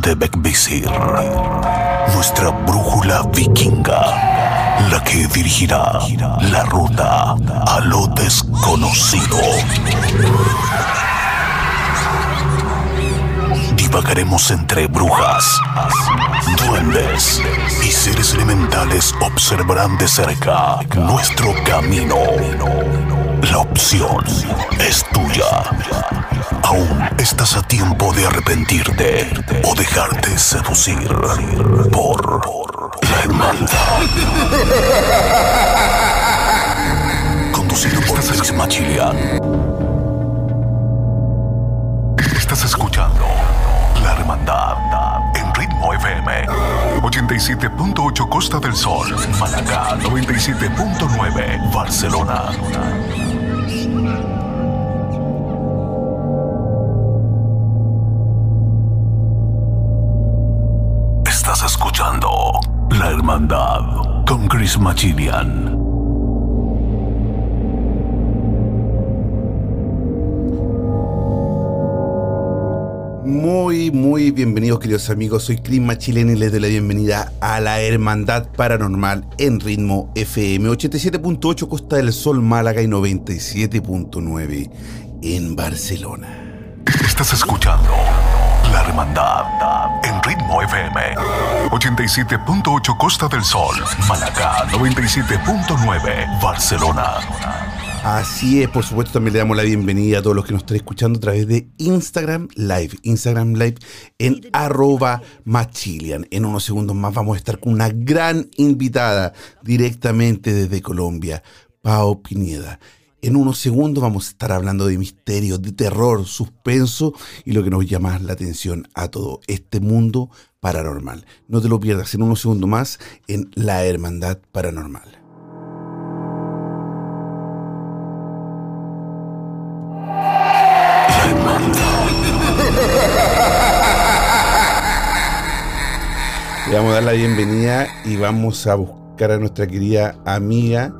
De nuestra brújula vikinga, la que dirigirá la ruta a lo desconocido. Divagaremos entre brujas, duendes y seres elementales observarán de cerca nuestro camino. La opción es tuya. Aún estás a tiempo de arrepentirte o dejarte seducir por la hermandad. Conducido por Félix Machilian. Estás escuchando La Hermandad en Ritmo FM 87.8 Costa del Sol, Málaga 97.9 Barcelona. Hermandad con Chris Machilian. Muy, muy bienvenidos queridos amigos, soy Chris Machilén y les doy la bienvenida a la Hermandad Paranormal en ritmo FM 87.8 Costa del Sol Málaga y 97.9 en Barcelona. Estás escuchando La Hermandad en Ritmo FM 87.8 Costa del Sol, Málaga 97.9 Barcelona. Así es, por supuesto también le damos la bienvenida a todos los que nos están escuchando a través de Instagram Live, Instagram Live en arroba machilian. En unos segundos más vamos a estar con una gran invitada directamente desde Colombia, Pao Pineda. En unos segundos vamos a estar hablando de misterios, de terror, suspenso y lo que nos llama la atención a todo este mundo paranormal. No te lo pierdas en unos segundos más en La Hermandad Paranormal. Le vamos a dar la bienvenida y vamos a buscar a nuestra querida amiga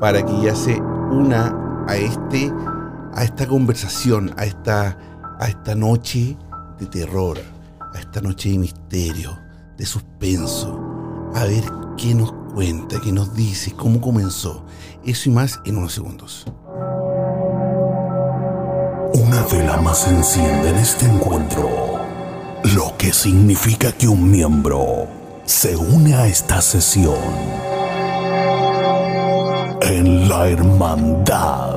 para que ella se una a este a esta conversación, a esta a esta noche de terror, a esta noche de misterio, de suspenso. A ver qué nos cuenta, qué nos dice, cómo comenzó. Eso y más en unos segundos. Una vela más enciende en este encuentro, lo que significa que un miembro se une a esta sesión en la hermandad.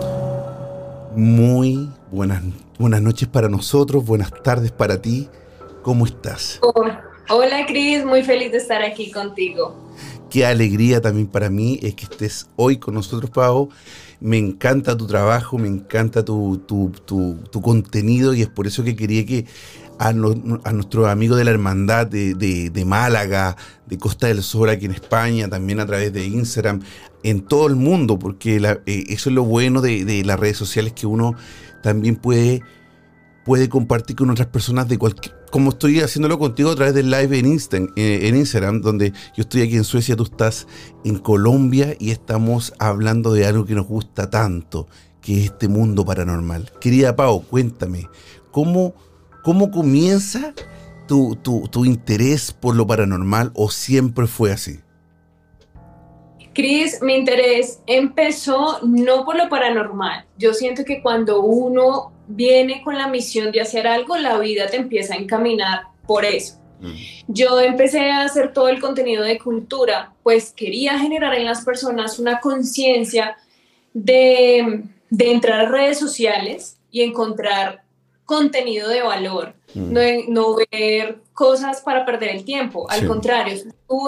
Muy buenas, buenas noches para nosotros, buenas tardes para ti. ¿Cómo estás? Oh, hola Cris, muy feliz de estar aquí contigo. Qué alegría también para mí es que estés hoy con nosotros, Pau. Me encanta tu trabajo, me encanta tu, tu, tu, tu contenido y es por eso que quería que a, no, a nuestros amigos de la hermandad de, de, de, Málaga, de Costa del Sol aquí en España, también a través de Instagram, en todo el mundo, porque eh, eso es lo bueno de, las redes sociales que uno también puede, puede compartir con otras personas de cualquier como estoy haciéndolo contigo a través del live en, Insta, eh, en Instagram, donde yo estoy aquí en Suecia, tú estás en Colombia y estamos hablando de algo que nos gusta tanto, que es este mundo paranormal. Querida Pau, cuéntame, ¿cómo, cómo comienza tu, tu, tu interés por lo paranormal o siempre fue así? Cris, mi interés empezó no por lo paranormal. Yo siento que cuando uno viene con la misión de hacer algo, la vida te empieza a encaminar por eso. Mm. Yo empecé a hacer todo el contenido de cultura, pues quería generar en las personas una conciencia de, de, entrar a redes sociales y encontrar contenido de valor, mm. no, no, ver cosas para perder el tiempo, al sí. contrario,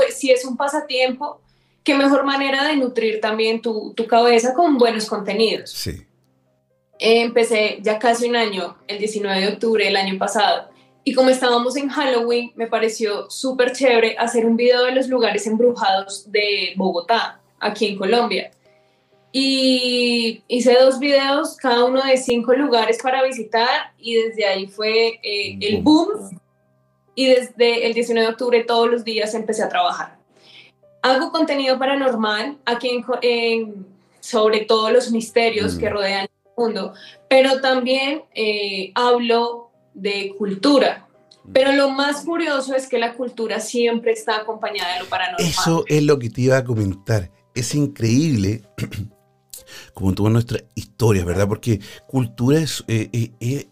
si es un pasatiempo, qué mejor manera de nutrir también tu, tu cabeza con buenos contenidos. Sí. Empecé ya casi un año, el 19 de octubre del año pasado, y como estábamos en Halloween, me pareció súper chévere hacer un video de los lugares embrujados de Bogotá, aquí en Colombia. Y hice dos videos, cada uno de cinco lugares para visitar, y desde ahí fue eh, el boom. Y desde el 19 de octubre todos los días empecé a trabajar hago contenido paranormal aquí en, en, sobre todos los misterios mm. que rodean el mundo, pero también eh, hablo de cultura. Pero lo más curioso es que la cultura siempre está acompañada de lo paranormal. Eso es lo que te iba a comentar. Es increíble como toda nuestra historia, ¿verdad? Porque cultura es, eh, eh, eh,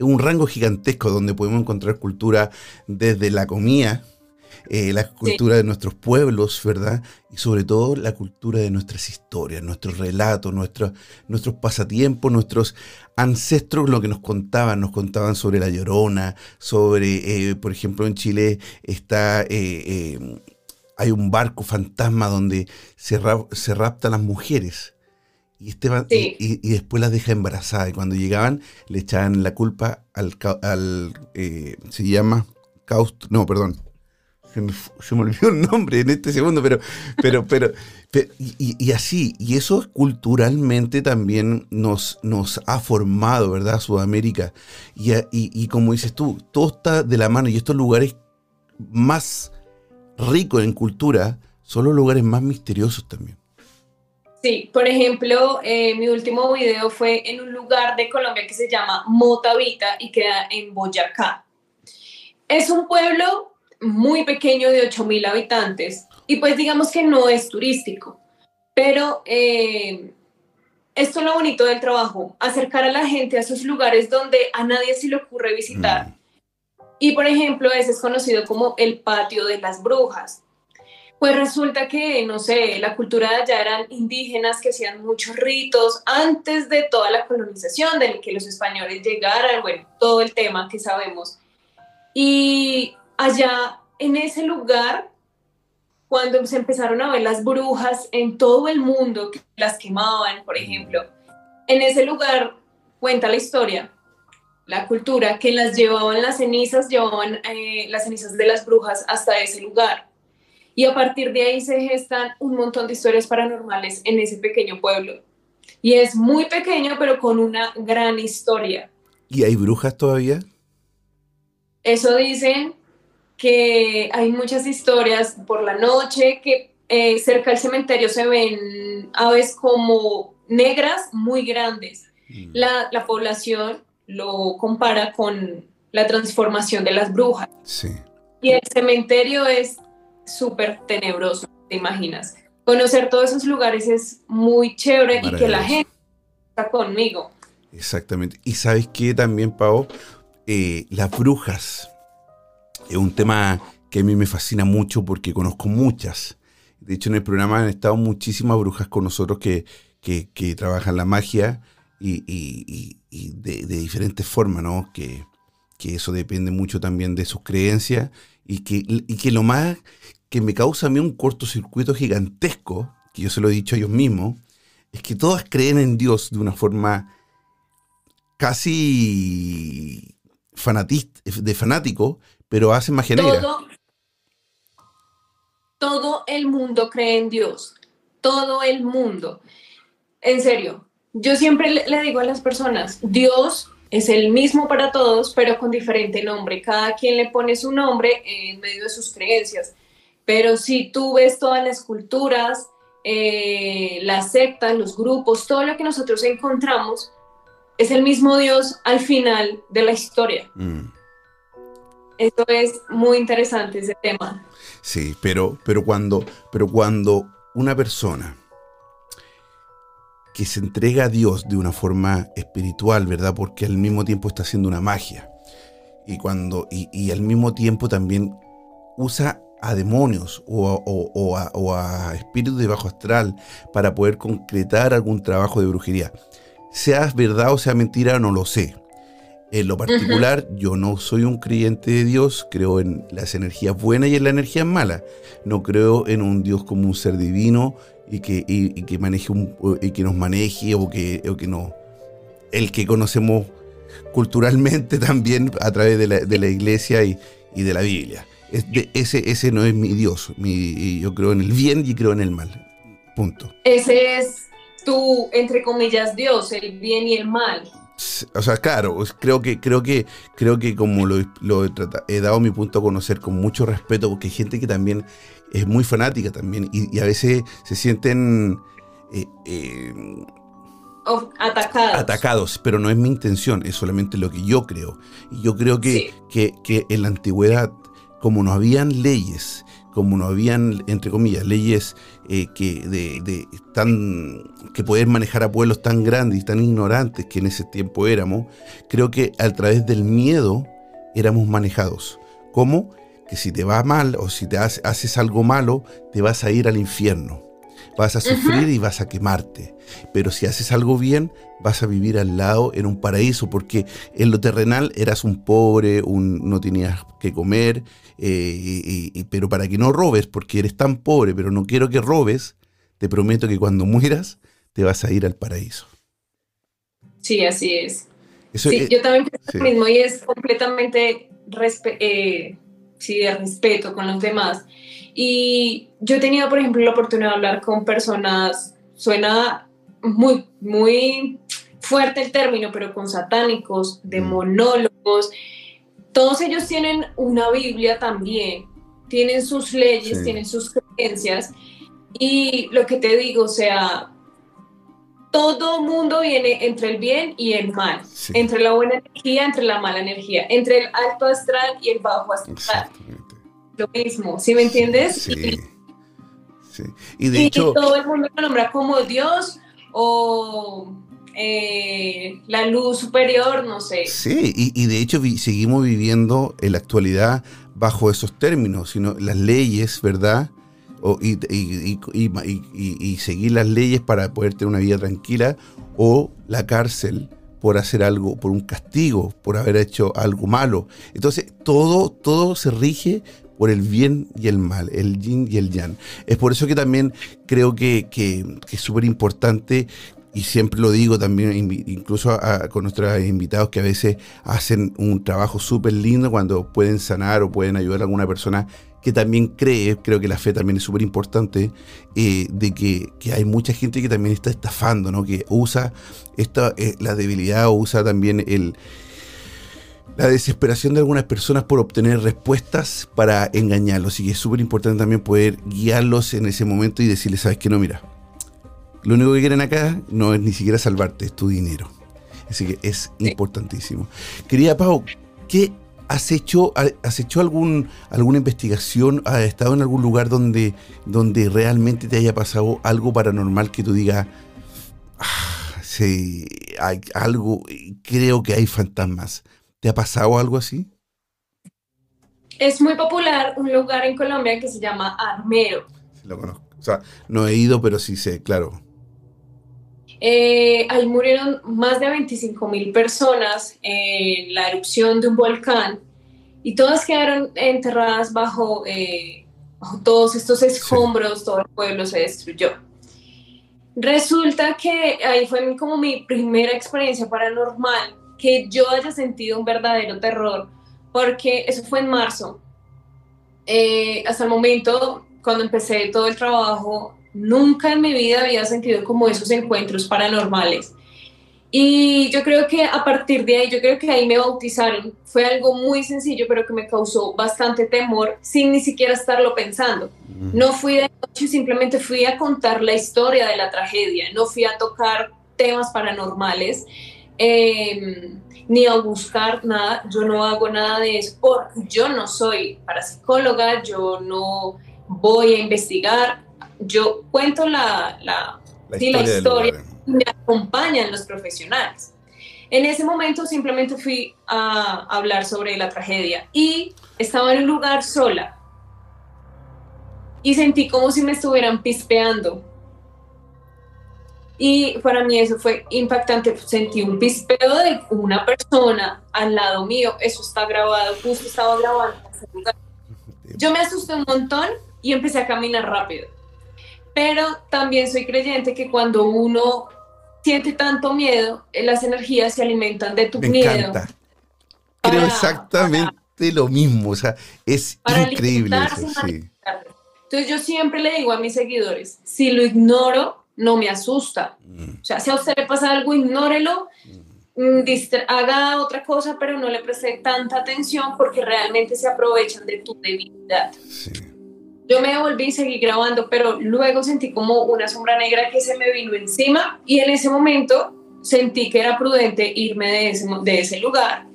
un rango gigantesco donde podemos encontrar cultura desde la comida, la cultura de nuestros pueblos, ¿verdad? Y sobre todo la cultura de nuestras historias, nuestros relatos, nuestros, nuestros pasatiempos, nuestros ancestros, lo que nos contaban, nos contaban sobre la llorona, sobre, por ejemplo, en Chile está hay un barco fantasma donde se, se rapta a las mujeres. Y, Esteban, y, después las deja embarazadas. Y cuando llegaban, le echaban la culpa al. al eh, se llama. Caust no, perdón. Se me, olvidó el nombre en este segundo, pero. pero, pero, y, así. Y eso culturalmente también nos, nos ha formado, ¿verdad? Sudamérica. Y, y como dices tú, todo está de la mano. Y estos lugares más rico en cultura, son los lugares más misteriosos también. Sí, por ejemplo, eh, mi último video fue en un lugar de Colombia que se llama Motavita y queda en Boyacá. Es un pueblo muy pequeño de 8.000 habitantes y pues digamos que no es turístico, pero eh, esto es lo bonito del trabajo, acercar a la gente a esos lugares donde a nadie se le ocurre visitar. Mm. Y por ejemplo, ese es conocido como el patio de las brujas. Pues resulta que, no sé, la cultura de allá eran indígenas que hacían muchos ritos antes de toda la colonización, de que los españoles llegaran, bueno, todo el tema que sabemos. Y allá, en ese lugar, cuando se empezaron a ver las brujas en todo el mundo, que las quemaban, por ejemplo, en ese lugar, cuenta la historia, la cultura, que las llevaban las cenizas, llevaban eh, las cenizas de las brujas hasta ese lugar. Y a partir de ahí se gestan un montón de historias paranormales en ese pequeño pueblo. Y es muy pequeño, pero con una gran historia. ¿Y hay brujas todavía? Eso dicen que hay muchas historias por la noche, que eh, cerca del cementerio se ven aves como negras muy grandes. Mm. La, la población lo compara con la transformación de las brujas. Sí. Y el cementerio es súper tenebroso, te imaginas. Conocer todos esos lugares es muy chévere y que la gente está conmigo. Exactamente. Y sabes que también, Pau, eh, las brujas es un tema que a mí me fascina mucho porque conozco muchas. De hecho, en el programa han estado muchísimas brujas con nosotros que, que, que trabajan la magia y, de, diferentes formas, ¿no? Que, eso depende mucho también de sus creencias y que, que lo más que me causa a mí un cortocircuito gigantesco, que yo se lo he dicho a ellos mismos, es que todas creen en Dios de una forma casi fanatista, de fanático, pero hacen negra. Todo, todo el mundo cree en Dios, todo el mundo. En serio, yo siempre le, digo a las personas, Dios es el mismo para todos, pero con diferente nombre. Cada quien le pone su nombre en medio de sus creencias. Pero si tú ves todas las culturas, eh, las sectas, los grupos, todo lo que nosotros encontramos, es el mismo Dios al final de la historia. Mm. Esto es muy interesante ese tema. Sí, pero, pero, cuando, pero cuando una persona que se entrega a Dios de una forma espiritual, ¿verdad? Porque al mismo tiempo está haciendo una magia. Y, cuando, y, al mismo tiempo también usa a demonios o, a, espíritus de bajo astral para poder concretar algún trabajo de brujería. Sea verdad o sea mentira, no lo sé. En lo particular, yo no soy un creyente de Dios, creo en las energías buenas y en las energías malas. No creo en un Dios como un ser divino y que, que maneje un, y que nos maneje o que, o que no. El que conocemos culturalmente también a través de la, de la iglesia y, y, de la Biblia. ese, ese no es mi Dios. Mi, yo creo en el bien y creo en el mal. Punto. Ese es tu, entre comillas, Dios, el bien y el mal. O sea, claro, creo que, creo que, creo que como lo, lo he, he, dado mi punto a conocer con mucho respeto, porque hay gente que también es muy fanática también y, a veces se sienten, eh, eh, atacados. Atacados, pero no es mi intención, es solamente lo que yo creo. Y yo creo que, que, que en la antigüedad, como no habían leyes, como no habían, entre comillas, leyes eh, que, de, tan, que poder manejar a pueblos tan grandes y tan ignorantes que en ese tiempo éramos, creo que a través del miedo éramos manejados. ¿Cómo? Que si te va mal o si te haces algo malo, te vas a ir al infierno. Vas a sufrir y vas a quemarte. Pero si haces algo bien, vas a vivir al lado en un paraíso, porque en lo terrenal eras un pobre, un, no tenías que comer, eh, y, pero para que no robes, porque eres tan pobre, pero no quiero que robes, te prometo que cuando mueras te vas a ir al paraíso. Sí, así es. sí, yo también pienso lo mismo y es completamente eh, sí, de respeto con los demás. Y yo he tenido, por ejemplo, la oportunidad de hablar con personas, suena muy, muy fuerte el término, pero con satánicos, de mm. Todos ellos tienen una Biblia también, tienen sus leyes, tienen sus creencias. Y lo que te digo, o sea, todo mundo viene entre el bien y el mal, entre la buena energía, entre la mala energía, entre el alto astral y el bajo astral. Lo mismo, ¿sí me entiendes? Sí. Y, de hecho, todo el mundo lo nombra como Dios o eh, la luz superior, no sé. Sí, y, de hecho seguimos viviendo en la actualidad bajo esos términos, sino las leyes, ¿verdad? O, y, y, seguir las leyes para poder tener una vida tranquila, o la cárcel por hacer algo, por un castigo, por haber hecho algo malo. Entonces, todo, todo se rige por el bien y el mal, el yin y el yang. Es por eso que también creo que, que es súper importante y siempre lo digo también, incluso con nuestros invitados que a veces hacen un trabajo súper lindo cuando pueden sanar o pueden ayudar a alguna persona que también cree, creo que la fe también es súper importante, eh, de que, hay mucha gente que también está estafando, ¿no? que usa esta, eh, la debilidad o usa también el, la desesperación de algunas personas por obtener respuestas para engañarlos. Y que es súper importante también poder guiarlos en ese momento y decirles, sabes que no, mira, lo único que quieren acá no es ni siquiera salvarte, es tu dinero. Así que es importantísimo. Querida Pau, ¿qué has hecho? ¿Has hecho algún, alguna investigación? ¿Has estado en algún lugar donde, donde realmente te haya pasado algo paranormal que tú digas, ah, sí, hay algo, creo que hay fantasmas? ¿Te ha pasado algo así? Es muy popular un lugar en Colombia que se llama Armero. lo conozco. O sea, no he ido, pero sí sé, claro. Eh, ahí murieron más de 25 mil personas en la erupción de un volcán y todas quedaron enterradas bajo, eh, todos estos escombros, todo el pueblo se destruyó. Resulta que ahí fue como mi primera experiencia paranormal, que yo haya sentido un verdadero terror, porque eso fue en marzo. Eh, hasta el momento, cuando empecé todo el trabajo, Nunca en mi vida había sentido como esos encuentros paranormales. Y yo creo que a partir de ahí, yo creo que ahí me bautizaron. Fue algo muy sencillo, pero que me causó bastante temor sin ni siquiera estarlo pensando. No fui de noche, simplemente fui a contar la historia de la tragedia. No fui a tocar temas paranormales, em, ni a buscar nada. Yo no hago nada de eso, porque yo no soy parapsicóloga, yo no voy a investigar yo cuento la, la, historia, y me acompañan los profesionales. En ese momento simplemente fui a hablar sobre la tragedia y estaba en un lugar sola y sentí como si me estuvieran pispeando. Y para mí eso fue impactante. Sentí un pispeo de una persona al lado mío. Eso está grabado, justo estaba grabando. Yo me asusté un montón y empecé a caminar rápido pero también soy creyente que cuando uno siente tanto miedo, eh, las energías se alimentan de tu Me miedo. Encanta. Creo exactamente lo mismo, o sea, es increíble eso, sí. Entonces yo siempre le digo a mis seguidores, si lo ignoro, no me asusta. Mm. O sea, si a usted le pasa algo, ignórelo. Mm, haga otra cosa, pero no le preste tanta atención porque realmente se aprovechan de tu debilidad. Sí. Yo me devolví y seguí grabando, pero luego sentí como una sombra negra que se me vino encima y en ese momento sentí que era prudente irme de ese, de ese lugar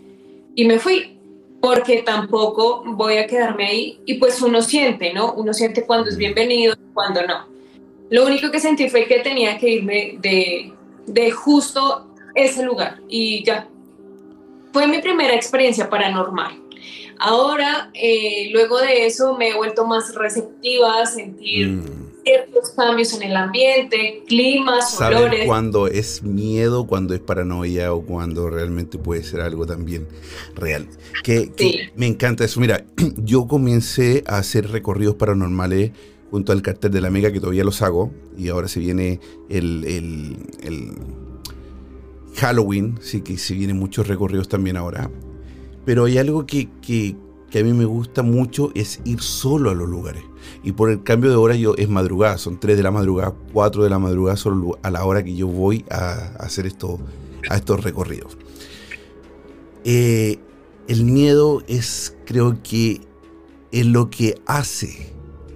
y me fui porque tampoco voy a quedarme ahí y pues uno siente, ¿no? Uno siente cuando es bienvenido y cuando no. Lo único que sentí fue que tenía que irme de, de justo ese lugar y ya. Fue mi primera experiencia paranormal. Ahora, eh, luego de eso, me he vuelto más receptiva a sentir mm. ciertos cambios en el ambiente, climas, ¿Saben olores. cuando es miedo, cuando es paranoia o cuando realmente puede ser algo también real? Que, me encanta eso. Mira, yo comencé a hacer recorridos paranormales junto al cartel de la Mega, que todavía los hago, y ahora se viene el, el Halloween, sí que se vienen muchos recorridos también ahora. Pero hay algo que, a mí me gusta mucho, es ir solo a los lugares. Y por el cambio de hora yo es madrugada, son 3 de la madrugada, 4 de la madrugada, solo a la hora que yo voy a, hacer esto, a estos recorridos. Eh, el miedo es, creo que, es lo que hace,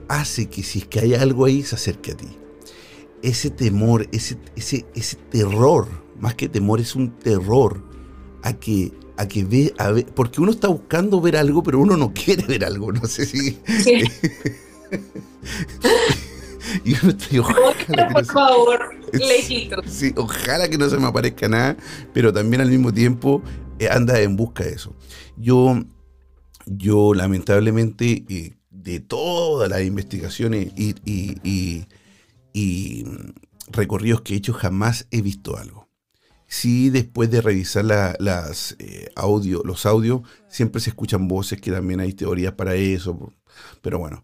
hace que si es que hay algo ahí, se acerque a ti. Ese temor, ese, ese, ese terror, más que temor, es un terror a que a que ve, a ver, porque uno está buscando ver algo, pero uno no quiere ver algo, no sé si... y uno está, ojalá por favor, lejito. Sí, ojalá que no se me aparezca nada, pero también al mismo tiempo eh, anda en busca de eso. Yo, yo lamentablemente, eh, de todas las investigaciones y, y, y recorridos que he hecho, jamás he visto algo sí después de revisar las, eh, audio, los audios, siempre se escuchan voces que también hay teorías para eso. Pero bueno,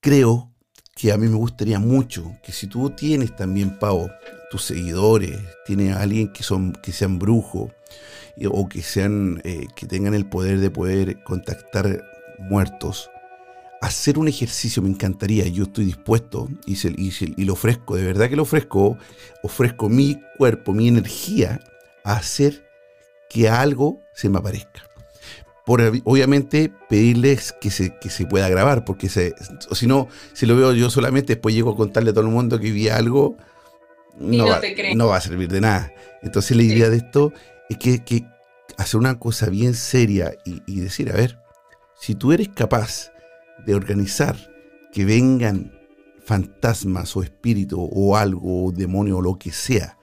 creo que a mí me gustaría mucho que si tú tienes también, Pau, tus seguidores, tienes a alguien que, son, que sean brujos o que, sean, eh, que tengan el poder de poder contactar muertos, hacer un ejercicio me encantaría, yo estoy dispuesto y, y, lo ofrezco, de verdad que lo ofrezco, ofrezco mi cuerpo, mi energía a hacer que algo se me aparezca. Por, obviamente pedirles que se, que se pueda grabar, porque se, si no, si lo veo yo solamente, después llego a contarle a todo el mundo que vi algo, no, va, no, va, a servir de nada. Entonces la idea de esto es que, que hacer una cosa bien seria y, y decir, a ver, si tú eres capaz de organizar que vengan fantasmas o espíritus o algo, o demonio o lo que sea,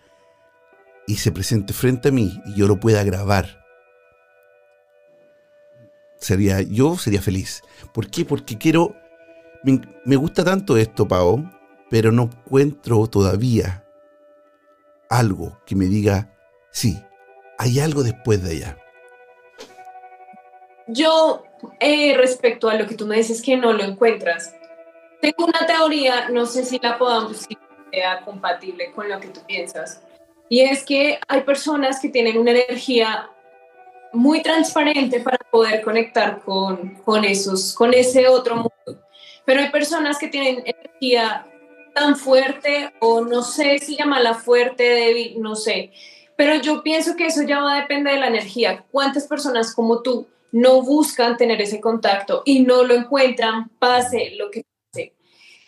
y se presente frente a mí y yo lo pueda grabar, sería, yo sería feliz. ¿Por qué? Porque quiero, me, me gusta tanto esto, Pao, pero no encuentro todavía algo que me diga, sí, hay algo después de allá. Yo, eh, respecto a lo que tú me dices que no lo encuentras, tengo una teoría, no sé si la podamos si sea compatible con lo que tú piensas, y es que hay personas que tienen una energía muy transparente para poder conectar con, con, esos, con ese otro mundo, pero hay personas que tienen energía tan fuerte o no sé si llamarla fuerte, débil, no sé, pero yo pienso que eso ya va a depender de la energía. ¿Cuántas personas como tú no buscan tener ese contacto y no lo encuentran, pase lo que pase.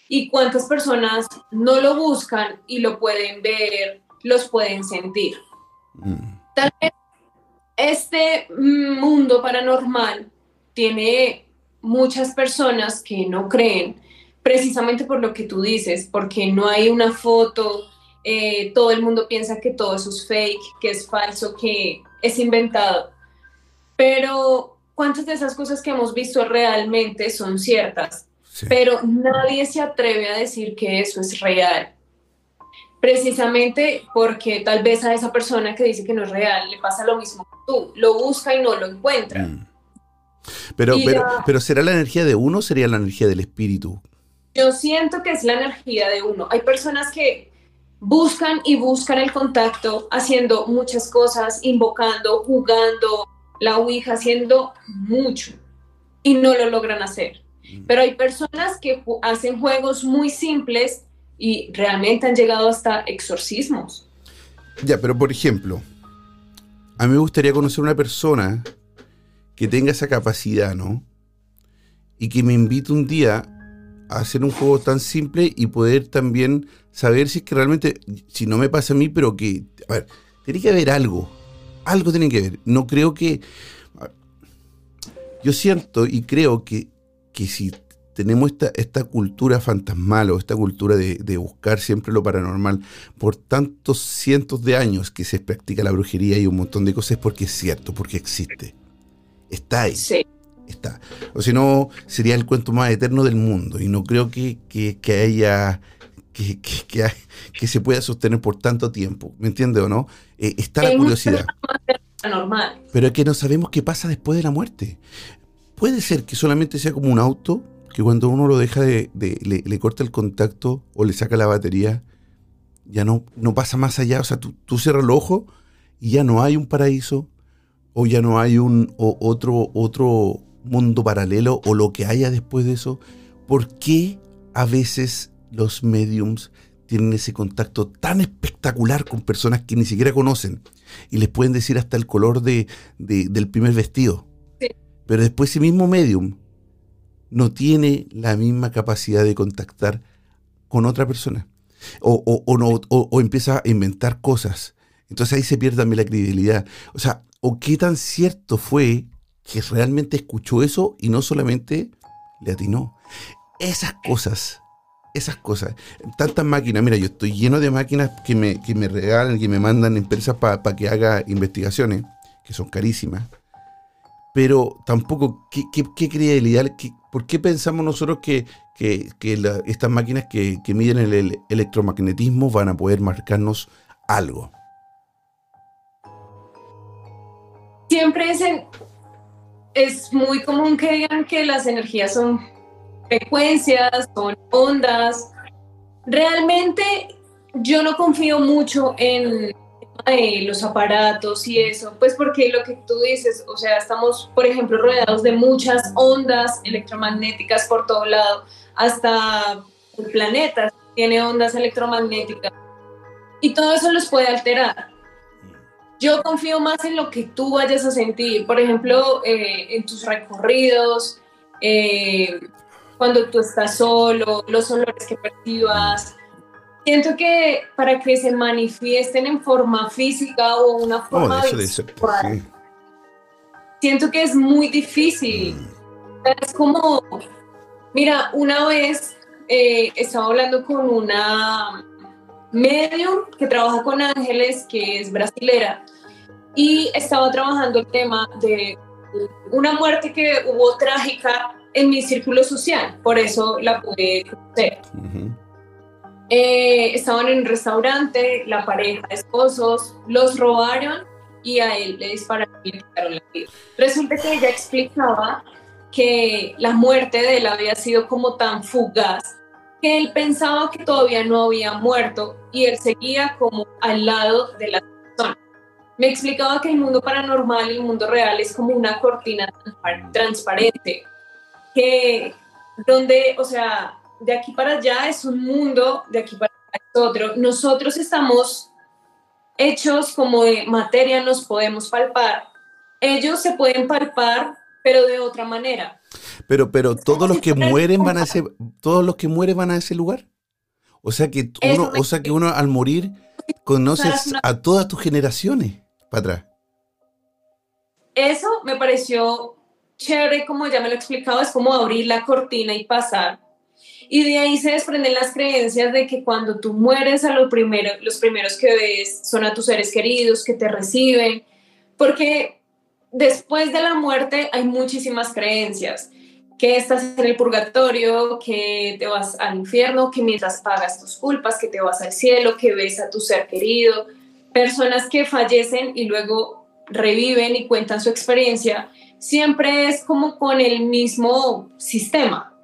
Y cuántas personas no lo buscan y lo pueden ver, los pueden sentir. Mm. Tal vez este mundo paranormal tiene muchas personas que no creen, precisamente por lo que tú dices, porque no hay una foto, eh, todo el mundo piensa que todo eso es fake, que es falso, que es inventado. Pero cuántas de esas cosas que hemos visto realmente son ciertas, pero nadie se atreve a decir que eso es real. Precisamente porque tal vez a esa persona que dice que no es real le pasa lo mismo que tú, lo busca y no lo encuentra. Mm. Pero, pero, pero ¿será la energía de uno o sería la energía del espíritu? Yo siento que es la energía de uno. Hay personas que buscan y buscan el contacto haciendo muchas cosas, invocando, jugando, la Ouija haciendo mucho y no lo logran hacer. Mm. Pero hay personas que hacen juegos muy simples y realmente han llegado hasta exorcismos. Ya, pero por ejemplo, a mí me gustaría conocer una persona que tenga esa capacidad, ¿no? Y que me invite un día hacer un juego tan simple y poder también saber si es que realmente, si no me pasa a mí, pero que, a ver, tiene que haber algo, algo tiene que ver. No creo que, yo siento y creo que, que si tenemos esta, esta cultura fantasmal o esta cultura de, buscar siempre lo paranormal por tantos cientos de años que se practica la brujería y un montón de cosas, es porque es cierto, porque existe. Está ahí. Sí. Está. O si no, sería el cuento más eterno del mundo. Y no creo que, haya. Que, que, se pueda sostener por tanto tiempo. ¿Me entiende o no? Eh, está la curiosidad. Pero es que no sabemos qué pasa después de la muerte. Puede ser que solamente sea como un auto que cuando uno lo deja de, le, corta el contacto o le saca la batería, ya no, no pasa más allá. O sea, tú, tú cierras el ojo y ya no hay un paraíso o ya no hay un otro, otro mundo paralelo o lo que haya después de eso. ¿Por qué a veces los mediums tienen ese contacto tan espectacular con personas que ni siquiera conocen y les pueden decir hasta el color de, del primer vestido? Pero después ese mismo medium no tiene la misma capacidad de contactar con otra persona. O, no, o, empieza a inventar cosas. Entonces ahí se pierde también la credibilidad. O sea, o qué tan cierto fue que realmente escuchó eso y no solamente le atinó. Esas cosas, esas cosas. Tantas máquinas, mira, yo estoy lleno de máquinas que me, que me regalan, que me mandan empresas para que haga investigaciones, que son carísimas pero tampoco, ¿qué, qué, credibilidad? ¿Por qué pensamos nosotros que, estas máquinas que, miden el, electromagnetismo van a poder marcarnos algo? Siempre es, es muy común que digan que las energías son frecuencias, son ondas. Realmente yo no confío mucho en los aparatos y eso, pues porque lo que tú dices, o sea, estamos, por ejemplo, rodeados de muchas ondas electromagnéticas por todo lado, hasta el planeta tiene ondas electromagnéticas y todo eso los puede alterar. Yo confío más en lo que tú vayas a sentir, por ejemplo, eh, en tus recorridos, eh, cuando tú estás solo, los olores que percibas, siento que para que se manifiesten en forma física o una forma visual, siento que es muy difícil. Mm. Es como, mira, una vez eh, estaba hablando con una medium que trabaja con ángeles, que es brasilera, y estaba trabajando el tema de una muerte que hubo trágica en mi círculo social, por eso la pude conocer. Eh, estaban en un restaurante, la pareja esposos los robaron y a él le dispararon y le quitaron la vida. Resulta que ella explicaba que la muerte de él había sido como tan fugaz que él pensaba que todavía no había muerto y él seguía como al lado de la. Me explicaba que el mundo paranormal y el mundo real es como una cortina transparente, que donde, o sea, de aquí para allá es un mundo, de aquí para allá es otro. Nosotros estamos hechos como de materia, nos podemos palpar. Ellos se pueden palpar, pero de otra manera. Pero, pero todos los que mueren van a ese, todos los que mueren van a ese lugar. O sea que uno, o sea que uno al morir conoces a todas tus generaciones para atrás. Eso me pareció chévere, como ya me lo he explicado, es como abrir la cortina y pasar y de ahí se desprenden las creencias de que cuando tú mueres, a lo primero, los primeros que ves son a tus seres queridos que te reciben, porque después de la muerte hay muchísimas creencias, que estás en el purgatorio, que te vas al infierno, que mientras pagas tus culpas, que te vas al cielo, que ves a tu ser querido, personas que fallecen y luego reviven y cuentan su experiencia, siempre es como con el mismo sistema,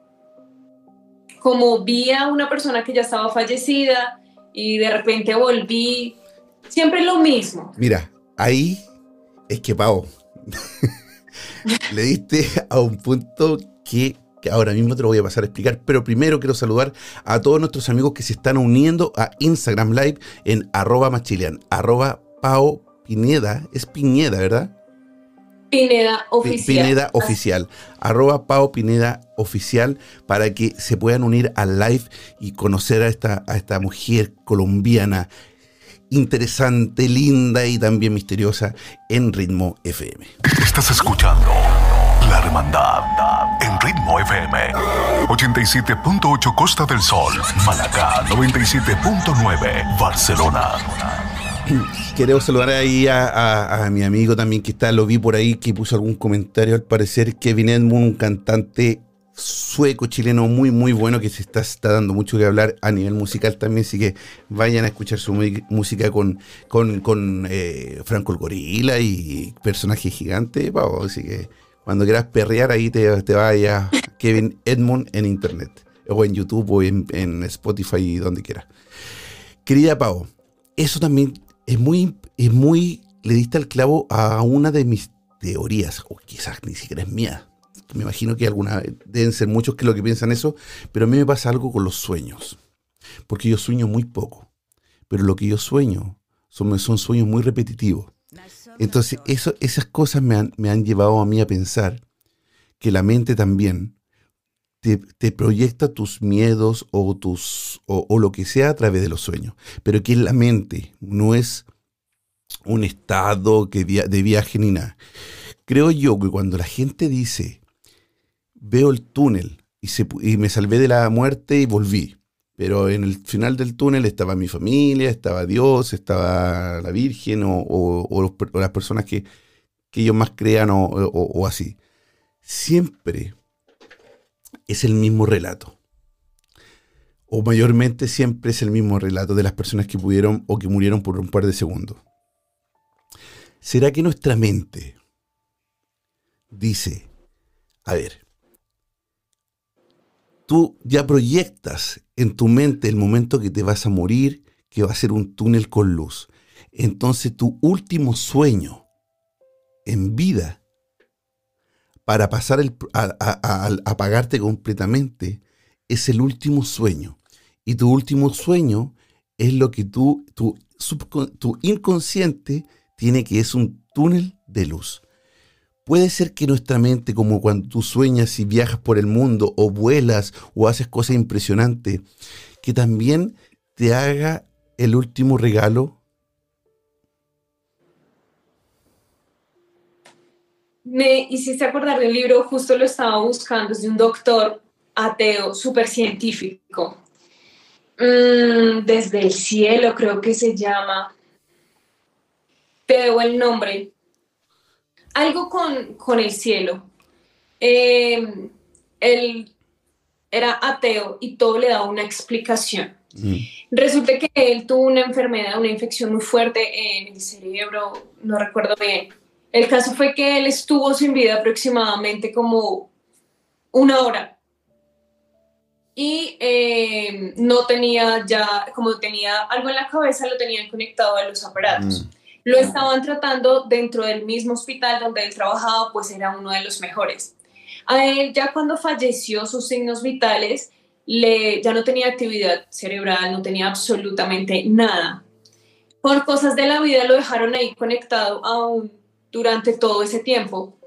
como vi a una persona que ya estaba fallecida y de repente volví, siempre lo mismo. Mira, ahí es que, Pau, le diste a un punto que, ahora mismo te lo voy a pasar a explicar, pero primero quiero saludar a todos nuestros amigos que se están uniendo a Instagram Live en arroba machilian, arroba Pau Pineda, es Piñeda, ¿verdad? Pineda Oficial. Pineda Oficial. Arroba Pao Pineda Oficial para que se puedan unir al live y conocer a esta, a esta mujer colombiana interesante, linda y también misteriosa en Ritmo FM. Estás escuchando La Hermandad en Ritmo FM. 87.8 Costa del Sol, Malacá 97.9 Barcelona. Quiero saludar ahí a, mi amigo también que está, lo vi por ahí, que puso algún comentario. Al parecer, Kevin Edmund, un cantante sueco chileno muy muy bueno que se está, está, dando mucho que hablar a nivel musical también, así que vayan a escuchar su música con, con, con eh, Franco el Gorila y personaje gigante, así que cuando quieras perrear ahí te, te vaya Kevin Edmund en internet, o en YouTube o en, en Spotify donde quieras. Querida Pau, eso también es muy, es muy, le diste al clavo a una de mis teorías, o quizás ni siquiera es mía. Me imagino que alguna, deben ser muchos que lo que piensan eso, pero a mí me pasa algo con los sueños. Porque yo sueño muy poco, pero lo que yo sueño son, son sueños muy repetitivos. Entonces, eso, esas cosas me han, me han llevado a mí a pensar que la mente también te, proyecta tus miedos o, tus, o, lo que sea a través de los sueños. Pero que la mente no es un estado que de viaje ni nada. Creo yo que cuando la gente dice, veo el túnel y, se, y me salvé de la muerte y volví, pero en el final del túnel estaba mi familia, estaba Dios, estaba la Virgen o, las personas que, que, ellos más crean o así. Siempre es el mismo relato. O mayormente siempre es el mismo relato de las personas que pudieron o que murieron por un par de segundos. ¿Será que nuestra mente dice, a ver, tú ya proyectas en tu mente el momento que te vas a morir, que va a ser un túnel con luz. Entonces tu último sueño en vida para pasar el, apagarte completamente es el último sueño. Y tu último sueño es lo que tú, tu, tu inconsciente tiene que es un túnel de luz. Puede ser que nuestra mente, como cuando tú sueñas y viajas por el mundo o vuelas o haces cosas impresionantes, que también te haga el último regalo me hiciste acordar de un libro, justo lo estaba buscando, es de un doctor ateo, súper científico. Mm, desde el cielo, creo que se llama. Te debo el nombre. Algo con, con el cielo. Eh, él era ateo y todo le daba una explicación. Mm. Resulta que él tuvo una enfermedad, una infección muy fuerte en el cerebro, no recuerdo bien el caso fue que él estuvo sin vida aproximadamente como una hora y eh, no tenía ya, como tenía algo en la cabeza, lo tenían conectado a los aparatos. Mm. Lo estaban tratando dentro del mismo hospital donde él trabajaba, pues era uno de los mejores. A él ya cuando falleció sus signos vitales, le, ya no tenía actividad cerebral, no tenía absolutamente nada. Por cosas de la vida lo dejaron ahí conectado a un durante todo ese tiempo.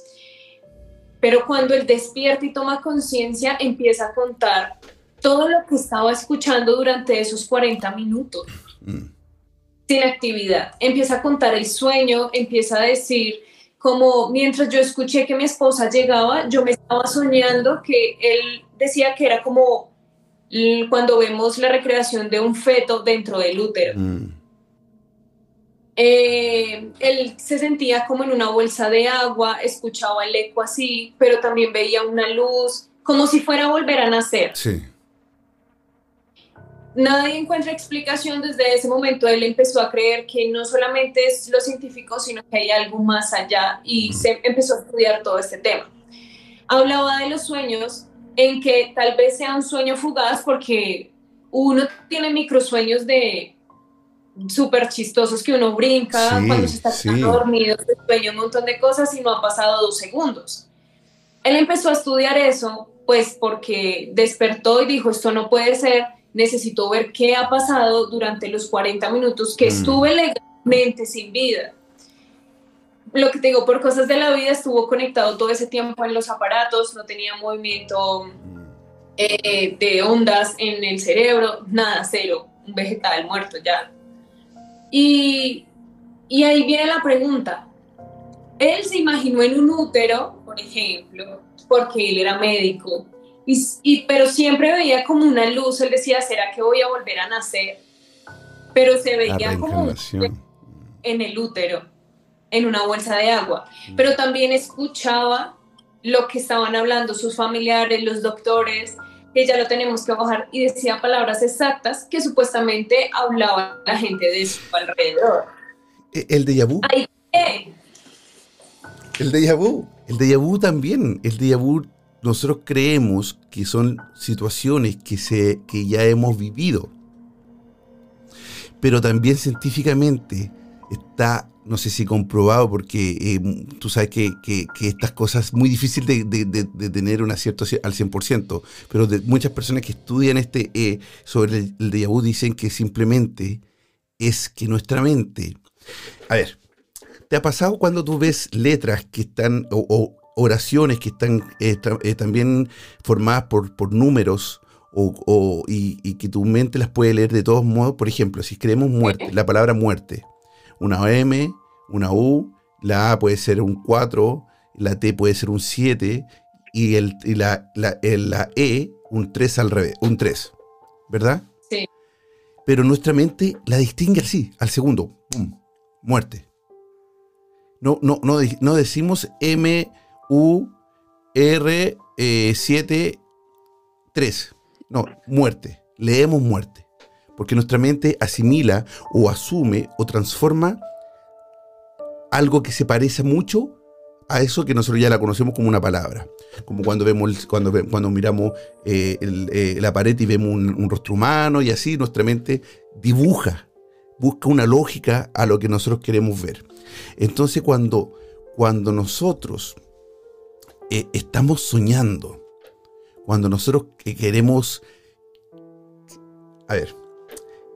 Pero cuando él despierta y toma conciencia, empieza a contar todo lo que estaba escuchando durante esos 40 minutos. Mm. Sin actividad. Empieza a contar el sueño, empieza a decir como mientras yo escuché que mi esposa llegaba, yo me estaba soñando que él decía que era como cuando vemos la recreación de un feto dentro del útero. Mm. Eh, él se sentía como en una bolsa de agua, escuchaba el eco así, pero también veía una luz, como si fuera a volver a nacer. Sí. Nadie encuentra explicación desde ese momento. Él empezó a creer que no solamente es lo científico, sino que hay algo más allá y se empezó a estudiar todo este tema. Hablaba de los sueños en que tal vez sea un sueño fugaz porque uno tiene microsueños de súper chistosos que uno brinca cuando se está dormido, se sueña un montón de cosas y no ha pasado dos segundos. Él empezó a estudiar eso, pues porque despertó y dijo, esto no puede ser, necesito ver qué ha pasado durante los 40 minutos que mm. estuve legalmente sin vida. lo que te digo, por cosas de la vida estuvo conectado todo ese tiempo en los aparatos, no tenía movimiento eh, de ondas en el cerebro, nada, cero, un vegetal muerto ya. Y, y ahí viene la pregunta. Él se imaginó en un útero, por ejemplo, porque él era médico, y, pero siempre veía como una luz, él decía, ¿será que voy a volver a nacer? Pero se veía como en el útero, en una bolsa de agua. Pero también escuchaba lo que estaban hablando sus familiares, los doctores, que ya lo tenemos que bajar, y decía palabras exactas que supuestamente hablaba la gente de su alrededor. ¿E-, ¿El de vu? El de vu. El de vu también. El de vu nosotros creemos que son situaciones que, se, que ya hemos vivido. Pero también científicamente está, no sé si comprobado, porque eh, tú sabes que, estas cosas es muy difícil de, tener un acierto al 100%, pero de muchas personas que estudian este eh, sobre el, el déjà dicen que simplemente es que nuestra mente... A ver, ¿te ha pasado cuando tú ves letras que están, o oraciones que están eh, eh, también formadas por, por números o, y, que tu mente las puede leer de todos modos. Por ejemplo, si escribimos muerte, la palabra muerte, una M, una U, la A puede ser un 4, la T puede ser un 7 y, el, la, la, la, E un 3 al revés, un 3, ¿verdad? Sí. Pero nuestra mente la distingue así, al segundo, ¡pum! Muerte. No, no, no, no decimos M, U, R, 7, 3. No, muerte. Leemos muerte. Porque nuestra mente asimila o asume o transforma algo que se parece mucho a eso que nosotros ya la conocemos como una palabra. Como cuando vemos, cuando, cuando miramos eh, eh, la pared y vemos un, un, rostro humano y así, nuestra mente dibuja, busca una lógica a lo que nosotros queremos ver. Entonces cuando, cuando nosotros eh, estamos soñando. Cuando nosotros queremos... A ver,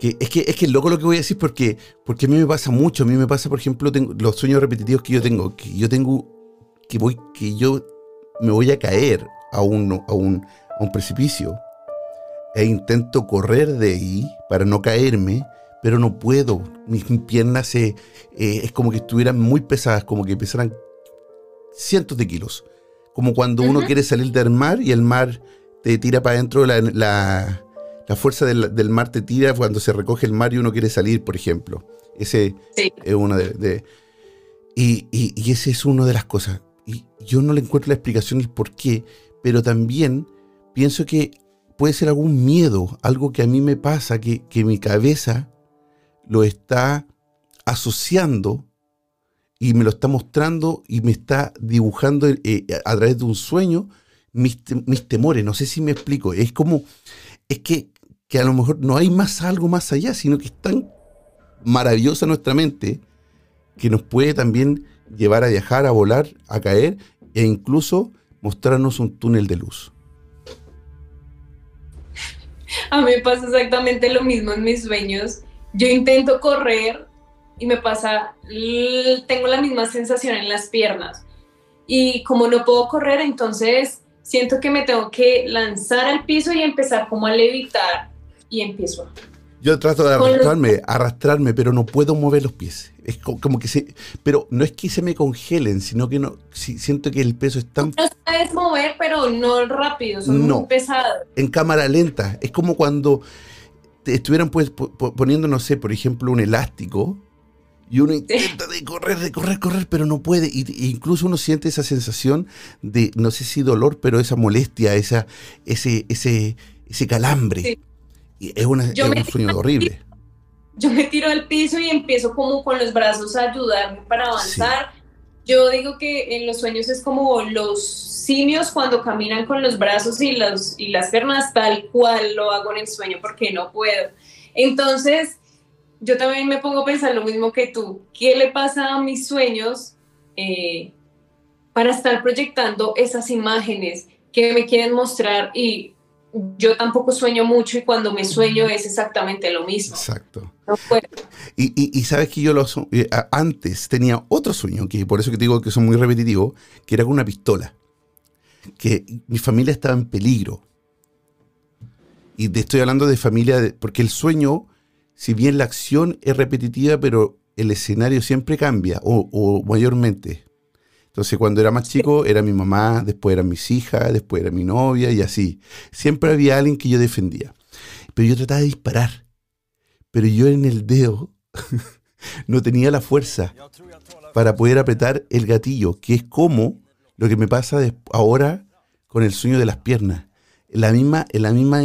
que es que es que loco lo que voy a decir porque porque a mí me pasa mucho a mí me pasa por ejemplo tengo, los sueños repetitivos que yo tengo que yo tengo que voy que yo me voy a caer a un a un, un precipicio e intento correr de ahí para no caerme pero no puedo mis, piernas eh, es como que estuvieran muy pesadas como que pesaran cientos de kilos como cuando uno quiere salir del mar y el mar te tira para adentro, la, la, fuerza del, mar te tira cuando se recoge el mar y uno quiere salir, por ejemplo. Ese es uno de... y, y, y ese es una de las cosas. Y yo no le encuentro la explicación el por qué, pero también pienso que puede ser algún miedo, algo que a mí me pasa, que, que mi cabeza lo está asociando y me lo está mostrando y me está dibujando eh, a través de un sueño mis, temores. No sé si me explico. Es como, es que, que a lo mejor no hay más algo más allá, sino que es tan maravillosa nuestra mente que nos puede también llevar a viajar, a volar, a caer e incluso mostrarnos un túnel de luz. A mí pasa exactamente lo mismo en mis sueños. Yo intento correr y me pasa, tengo la misma sensación en las piernas. Y como no puedo correr, entonces siento que me tengo que lanzar al piso y empezar como a levitar y empiezo. Yo trato de arrastrarme, arrastrarme, pero no puedo mover los pies. Es como que se, pero no es que se me congelen, sino que no, siento que el peso es tan. No sabes mover, pero no rápido, son muy pesados. En cámara lenta, es como cuando te estuvieran pues, poniendo, no sé, por ejemplo, un elástico y uno intenta de correr, de correr, correr, pero no puede. Y, e incluso uno siente esa sensación de, no sé si dolor, pero esa molestia, esa, ese, ese, ese calambre. Y es, una, un sueño horrible. Yo me tiro al piso y empiezo como con los brazos a ayudarme para avanzar. Yo digo que en los sueños es como los simios cuando caminan con los brazos y, los, y las piernas, tal cual lo hago en el sueño porque no puedo. Entonces, yo también me pongo a pensar lo mismo que tú. ¿Qué le pasa a mis sueños eh, para estar proyectando esas imágenes que me quieren mostrar? Y yo tampoco sueño mucho y cuando me sueño es exactamente lo mismo. Exacto. y, sabes que yo lo, eh, antes tenía otro sueño, que por eso que te digo que son muy repetitivos, que era con una pistola. Que mi familia estaba en peligro. Y te estoy hablando de familia, porque el sueño, si bien la acción es repetitiva, pero el escenario siempre cambia, o mayormente. Entonces, cuando era más chico, era mi mamá, después eran mis hijas, después era mi novia y así. Siempre había alguien que yo defendía. Pero yo trataba de disparar. Pero yo en el dedo no tenía la fuerza para poder apretar el gatillo, que es como lo que me pasa ahora con el sueño de las piernas. La misma, la misma,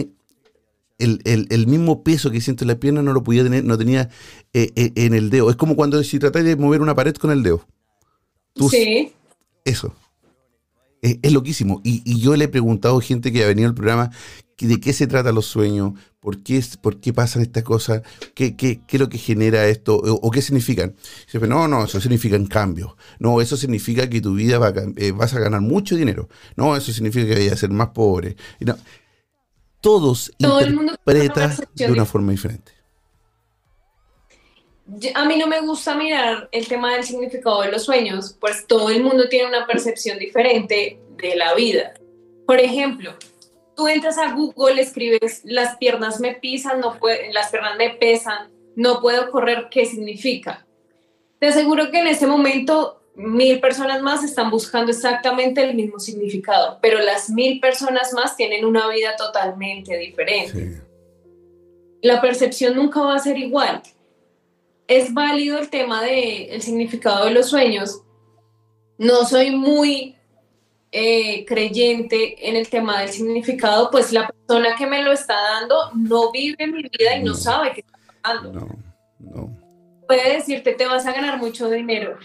el, mismo peso que siento en la pierna no lo podía tener, no tenía eh, eh, en el dedo. Es como cuando si tratáis de mover una pared con el dedo sí. Eso. Es, loquísimo. Y, yo le he preguntado a gente que ha venido al programa de qué se trata los sueños, por qué, por qué pasan estas cosas, qué, qué, qué es lo que genera esto, o, qué significan. Dice, no, no, eso significa cambio. No, eso significa que tu vida va eh, vas a ganar mucho dinero. No, eso significa que vayas a ser más pobre. Todos Todo de una forma diferente a mí no me gusta mirar el tema del significado de los sueños, pues todo el mundo tiene una percepción diferente de la vida. Por ejemplo, tú entras a Google, escribes las piernas me pisan, no las piernas me pesan, no puedo correr, ¿qué significa? Te aseguro que en ese momento mil personas más están buscando exactamente el mismo significado, pero las mil personas más tienen una vida totalmente diferente. La percepción nunca va a ser igual es válido el tema del el significado de los sueños. No soy muy eh, creyente en el tema del significado, pues la persona que me lo está dando no vive mi vida y no, sabe qué está pasando. No, no. Puede decirte, te vas a ganar mucho dinero.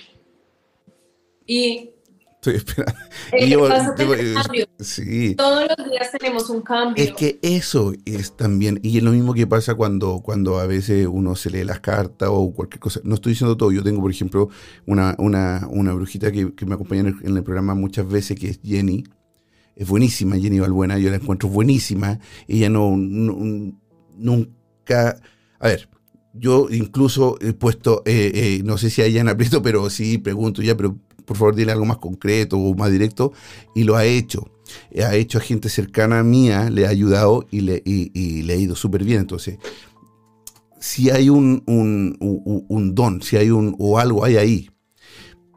Y Estoy esperando. sí. Todos los días tenemos un cambio. Es que eso es también, y es lo mismo que pasa cuando, cuando a veces uno se lee las cartas o cualquier cosa. No estoy diciendo todo, yo tengo, por ejemplo, una, una, una brujita que, me acompaña en el, programa muchas veces, que es Jenny. Es buenísima, Jenny Valbuena, yo la encuentro buenísima. Ella no, nunca... A ver, yo incluso he puesto, eh, eh, no sé si hayan aprieto, pero sí pregunto ya, pero por favor dile algo más concreto o más directo, y lo ha hecho. Ha hecho a gente cercana a mía, le ha ayudado y le, ha ido súper bien. Entonces, si hay un, don, si hay un, o algo hay ahí,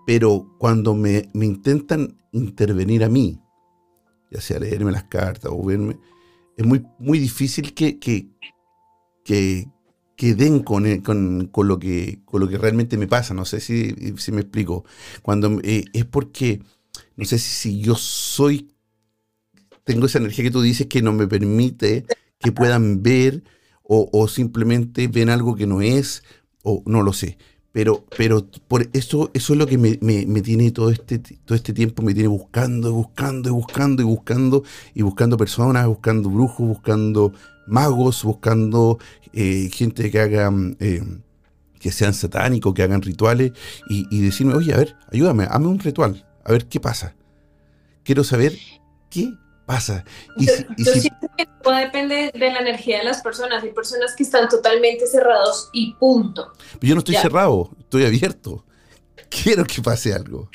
pero cuando me, intentan intervenir a mí, ya sea leerme las cartas o verme, es muy, muy difícil que, que, que den con, eh, con, con, lo que, con lo que realmente me pasa. No sé si, si me explico. Cuando eh, es porque, no sé si, yo soy, tengo esa energía que tú dices que no me permite que puedan ver o, o simplemente ven algo que no es, o no lo sé. Pero, pero por eso, eso es lo que me, me, me, tiene todo este, todo este tiempo, me tiene buscando, buscando, buscando, y buscando, y buscando personas, buscando brujos, buscando magos, buscando eh, gente que hagan, eh, que sean satánicos, que hagan rituales, y, decirme, oye, a ver, ayúdame, hazme un ritual, a ver qué pasa. Quiero saber qué pasa. Y yo, siento que todo depende de la energía de las personas. Hay personas que están totalmente cerrados y punto. Pero yo no estoy cerrado, estoy abierto. Quiero que pase algo.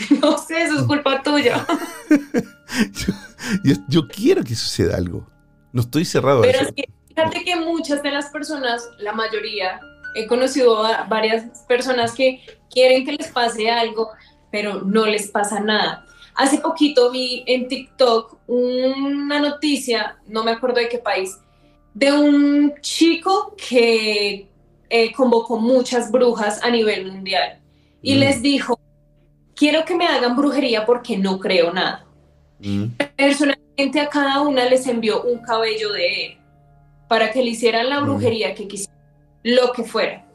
No sé, eso es culpa tuya. yo, quiero que suceda algo. No estoy cerrado. Pero es que fíjate que muchas de las personas, la mayoría, he conocido a varias personas que quieren que les pase algo, pero no les pasa nada. Hace poquito vi en TikTok una noticia, no me acuerdo de qué país, de un chico que eh, convocó muchas brujas a nivel mundial y mm. les dijo, quiero que me hagan brujería porque no creo nada. Mm. Personalmente a cada una les envió un cabello de él para que le hicieran la brujería que quisieran, lo que fuera.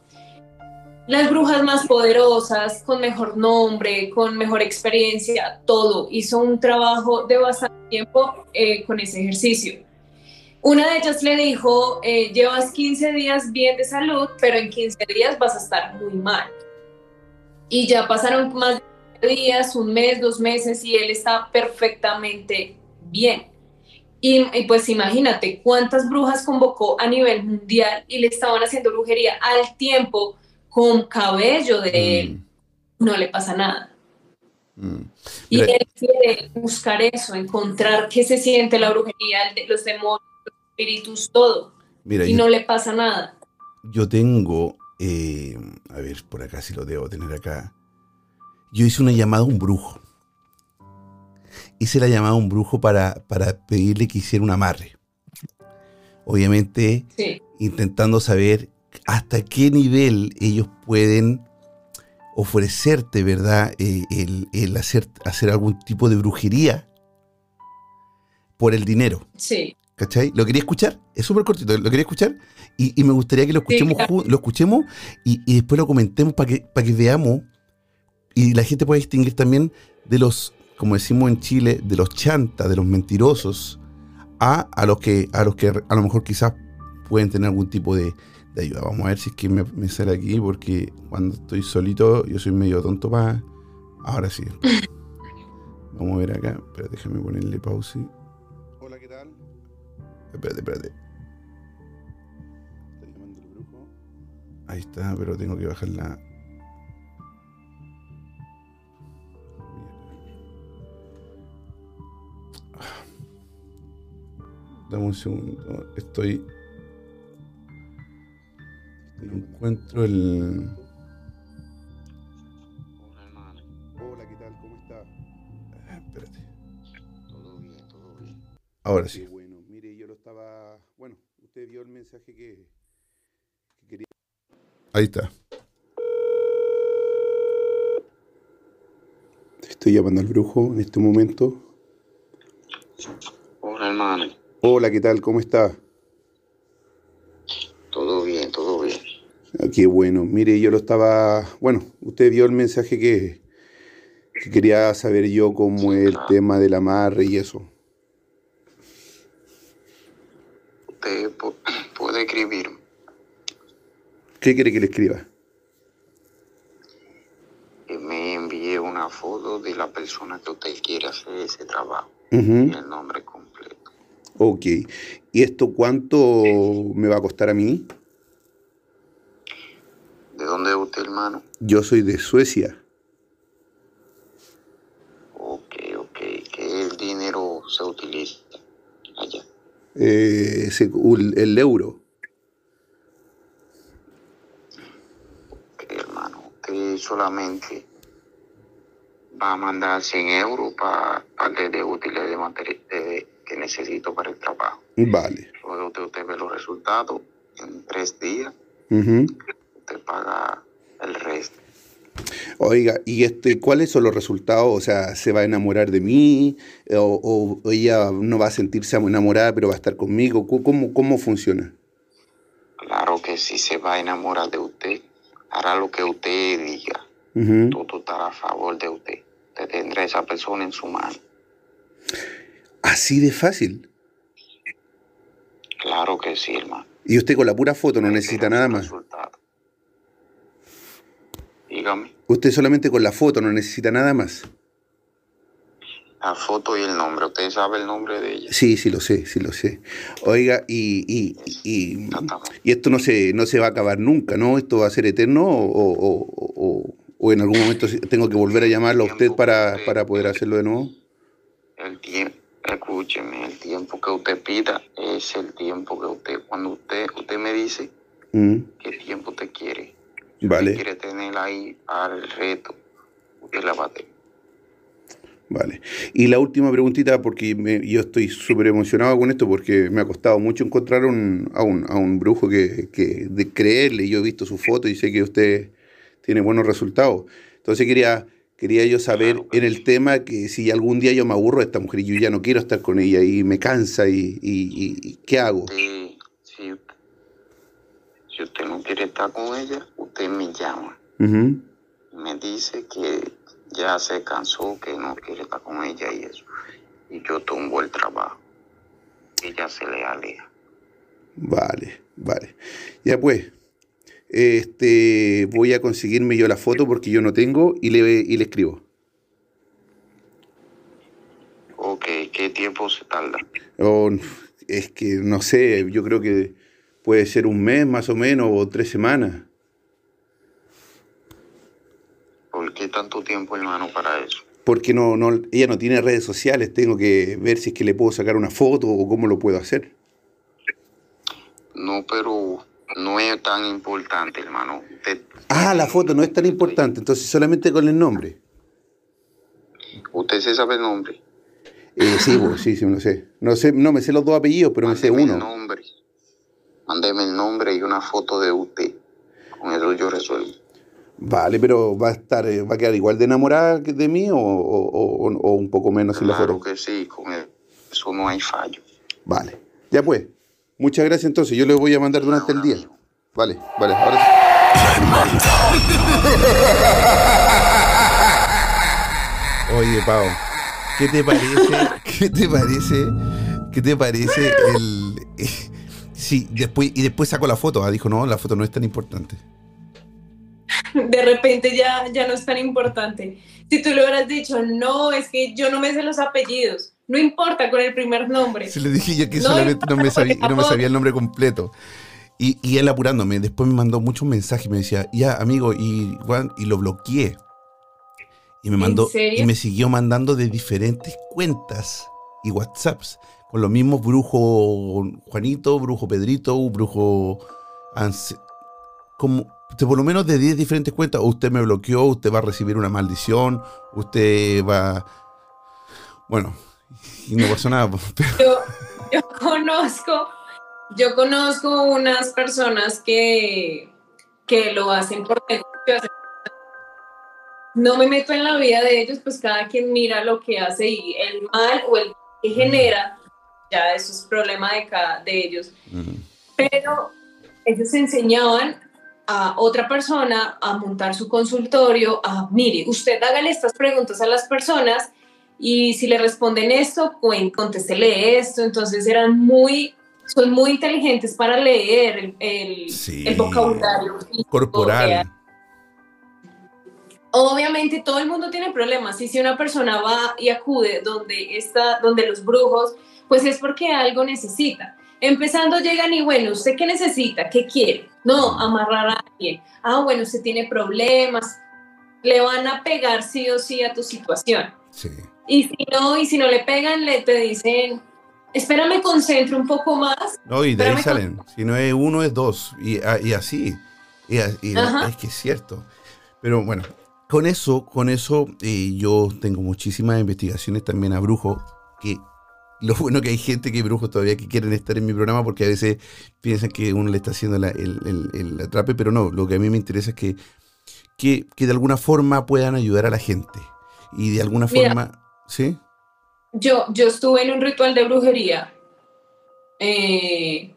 Las brujas más poderosas, con mejor nombre, con mejor experiencia, todo. Hizo un trabajo de bastante tiempo eh, con ese ejercicio. Una de ellas le dijo, eh, llevas 15 días bien de salud, pero en 15 días vas a estar muy mal. Y ya pasaron más de días, un mes, dos meses y él está perfectamente bien. Y, pues imagínate cuántas brujas convocó a nivel mundial y le estaban haciendo brujería al tiempo con cabello de él. Mm. No le pasa nada. Mm. Y él quiere buscar eso, encontrar qué se siente la brujería, los demonios, los espíritus, todo. y no le pasa nada. Yo tengo, eh, a ver, por acá si lo debo tener acá. Yo hice una llamada a un brujo. Hice la llamada a un brujo para, para pedirle que hiciera un amarre. Obviamente, intentando saber hasta qué nivel ellos pueden ofrecerte, ¿verdad? Eh, el, hacer, hacer algún tipo de brujería por el dinero. Sí. ¿Cachai? ¿Lo quería escuchar? Es súper cortito, ¿lo quería escuchar? Y, me gustaría que lo escuchemos, lo escuchemos y, después lo comentemos para que, para que veamos y la gente pueda distinguir también de los, como decimos en Chile, de los chantas, de los mentirosos, a, a, los que, a los que a lo mejor quizás pueden tener algún tipo de, de ayuda. Vamos a ver si es que me, sale aquí, porque cuando estoy solito yo soy medio tonto para... Ahora sí. Vamos a ver acá. Espera, déjame ponerle pausa. Hola, ¿qué tal? Espérate, espérate. Ahí está, pero tengo que bajar la... Dame un segundo. Estoy no encuentro el. Hola, hermano. Hola, ¿qué tal? ¿Cómo está? Ah, espérate. Todo bien, todo bien. Ahora sí. bueno, mire, yo lo estaba. Bueno, usted vio el mensaje que, que quería. Ahí está. Estoy llamando al brujo en este momento. Hola, hermano. Hola, ¿qué tal? ¿Cómo está? Ah, qué bueno. Mire, yo lo estaba. Bueno, usted vio el mensaje que, quería saber yo cómo es el tema del amarre y eso. Usted puede escribir. ¿Qué quiere que le escriba? Que me envíe una foto de la persona que usted quiere hacer ese trabajo. y el nombre completo. Ok. ¿Y esto cuánto me va a costar a mí? ¿De dónde es usted, hermano? Yo soy de Suecia. Ok, ok. ¿Qué el dinero se utiliza allá? Eh, el euro. Ok, hermano. Usted solamente va a mandar 100 euros para darle de útiles de material que necesito para el trabajo. Vale. Luego usted, usted ve los resultados en tres días te paga el resto. Oiga, ¿y este, cuáles son los resultados? O sea, ¿se va a enamorar de mí? ¿O, ella no va a sentirse enamorada, pero va a estar conmigo? ¿Cómo, cómo funciona? Claro que sí se va a enamorar de usted. Hará lo que usted diga. Todo estará a favor de usted. Usted tendrá esa persona en su mano. ¿Así de fácil? Claro que sí, hermano. Y usted con la pura foto no necesita nada más. Dígame. Usted solamente con la foto no necesita nada más. La foto y el nombre. ¿Usted sabe el nombre de ella? Sí, sí lo sé, sí lo sé. Oiga, y, y, y, y esto no se, no se va a acabar nunca, ¿no? ¿Esto va a ser eterno o, o, en algún momento tengo que volver a llamarlo a usted para, para poder hacerlo de nuevo? El tiempo, escúcheme, el tiempo que usted pida es el tiempo que usted, cuando usted, usted me dice mm. qué tiempo usted quiere Vale. quiere tener ahí al reto de la batería. Vale. Y la última preguntita, porque yo estoy súper emocionado con esto, porque me ha costado mucho encontrar un, a, un, a un brujo que, que de creerle. Yo he visto su foto y sé que usted tiene buenos resultados. Entonces quería, quería yo saber en el tema que si algún día yo me aburro de esta mujer y yo ya no quiero estar con ella y me cansa y, y, ¿qué hago? Sí, sí, si usted no quiere estar con ella, usted me llama. Me dice que ya se cansó, que no quiere estar con ella y eso. Y yo tumbo el trabajo. Ella se le aleja. Vale, vale. Ya pues, este, voy a conseguirme yo la foto porque yo no tengo y le, y le escribo. Ok, qué tiempo se tarda? es que no sé, yo creo que puede ser un mes más o menos o tres semanas. ¿Por qué tanto tiempo, hermano, para eso? Porque no, no, ella no tiene redes sociales, tengo que ver si es que le puedo sacar una foto o cómo lo puedo hacer. No, pero no es tan importante, hermano. ah, la foto no es tan importante, entonces solamente con el nombre. ¿Usted se sabe el nombre? Eh, sí, sí, sí, lo sé. No, sé. no me sé los dos apellidos, pero me sé uno. El nombre. Mándeme el nombre y una foto de usted. Con eso yo resuelvo. Vale, pero va a estar, eh, va a quedar igual de enamorada de mí o, un poco menos en la foto. Claro que sí, con eso no hay fallo. Vale, ya pues. Muchas gracias entonces, yo le voy a mandar durante el día. Vale, vale, ahora sí. Oye, Pau, ¿qué te parece? ¿Qué te parece? ¿Qué te parece el sí, después y después sacó la foto, ah, dijo, "No, la foto no es tan importante." De repente ya ya no es tan importante. Si tú le hubieras dicho, "No, es que yo no me sé los apellidos." No importa con el primer nombre. Se le dije yo que solamente no me, sabía, no me sabía el nombre completo. Y, y, él apurándome, después me mandó muchos mensajes, me decía, ya amigo, y, y lo bloqueé. Y me mandó, y me siguió mandando de diferentes cuentas y WhatsApps, con los mismos brujo Juanito, brujo Pedrito, brujo como por lo menos de 10 diferentes cuentas, usted me bloqueó, usted va a recibir una maldición, usted va... Bueno, y no pasó nada. Yo, conozco, yo conozco unas personas que, que lo hacen por negocio. No me meto en la vida de ellos, pues cada quien mira lo que hace y el mal o el que genera, ya eso es problema de, cada, de ellos. Pero ellos enseñaban a otra persona a montar su consultorio, a, mire, usted hágale estas preguntas a las personas y si le responden esto, contéstele esto. Entonces eran muy, son muy inteligentes para leer el, el, vocabulario corporal. Obviamente todo el mundo tiene problemas y si una persona va y acude donde está, donde los brujos, pues es porque algo necesita. Empezando llegan y bueno, ¿usted qué necesita? ¿Qué quiere? No, amarrar a alguien. Ah, bueno, usted tiene problemas. Le van a pegar sí o sí a tu situación. Sí. Y si no, y si no le pegan, le te dicen, espérame, concentro un poco más. No, y de ahí salen. Si no es uno, es dos. Y, ah, así. Y, es que es cierto. Pero bueno, con eso, con eso, eh, yo tengo muchísimas investigaciones también a brujos que lo bueno que hay gente que brujos todavía que quieren estar en mi programa porque a veces piensan que uno le está haciendo el, atrape, pero no, lo que a mí me interesa es que, que, de alguna forma puedan ayudar a la gente y de alguna forma ¿Sí? Yo, yo estuve en un ritual de brujería eh,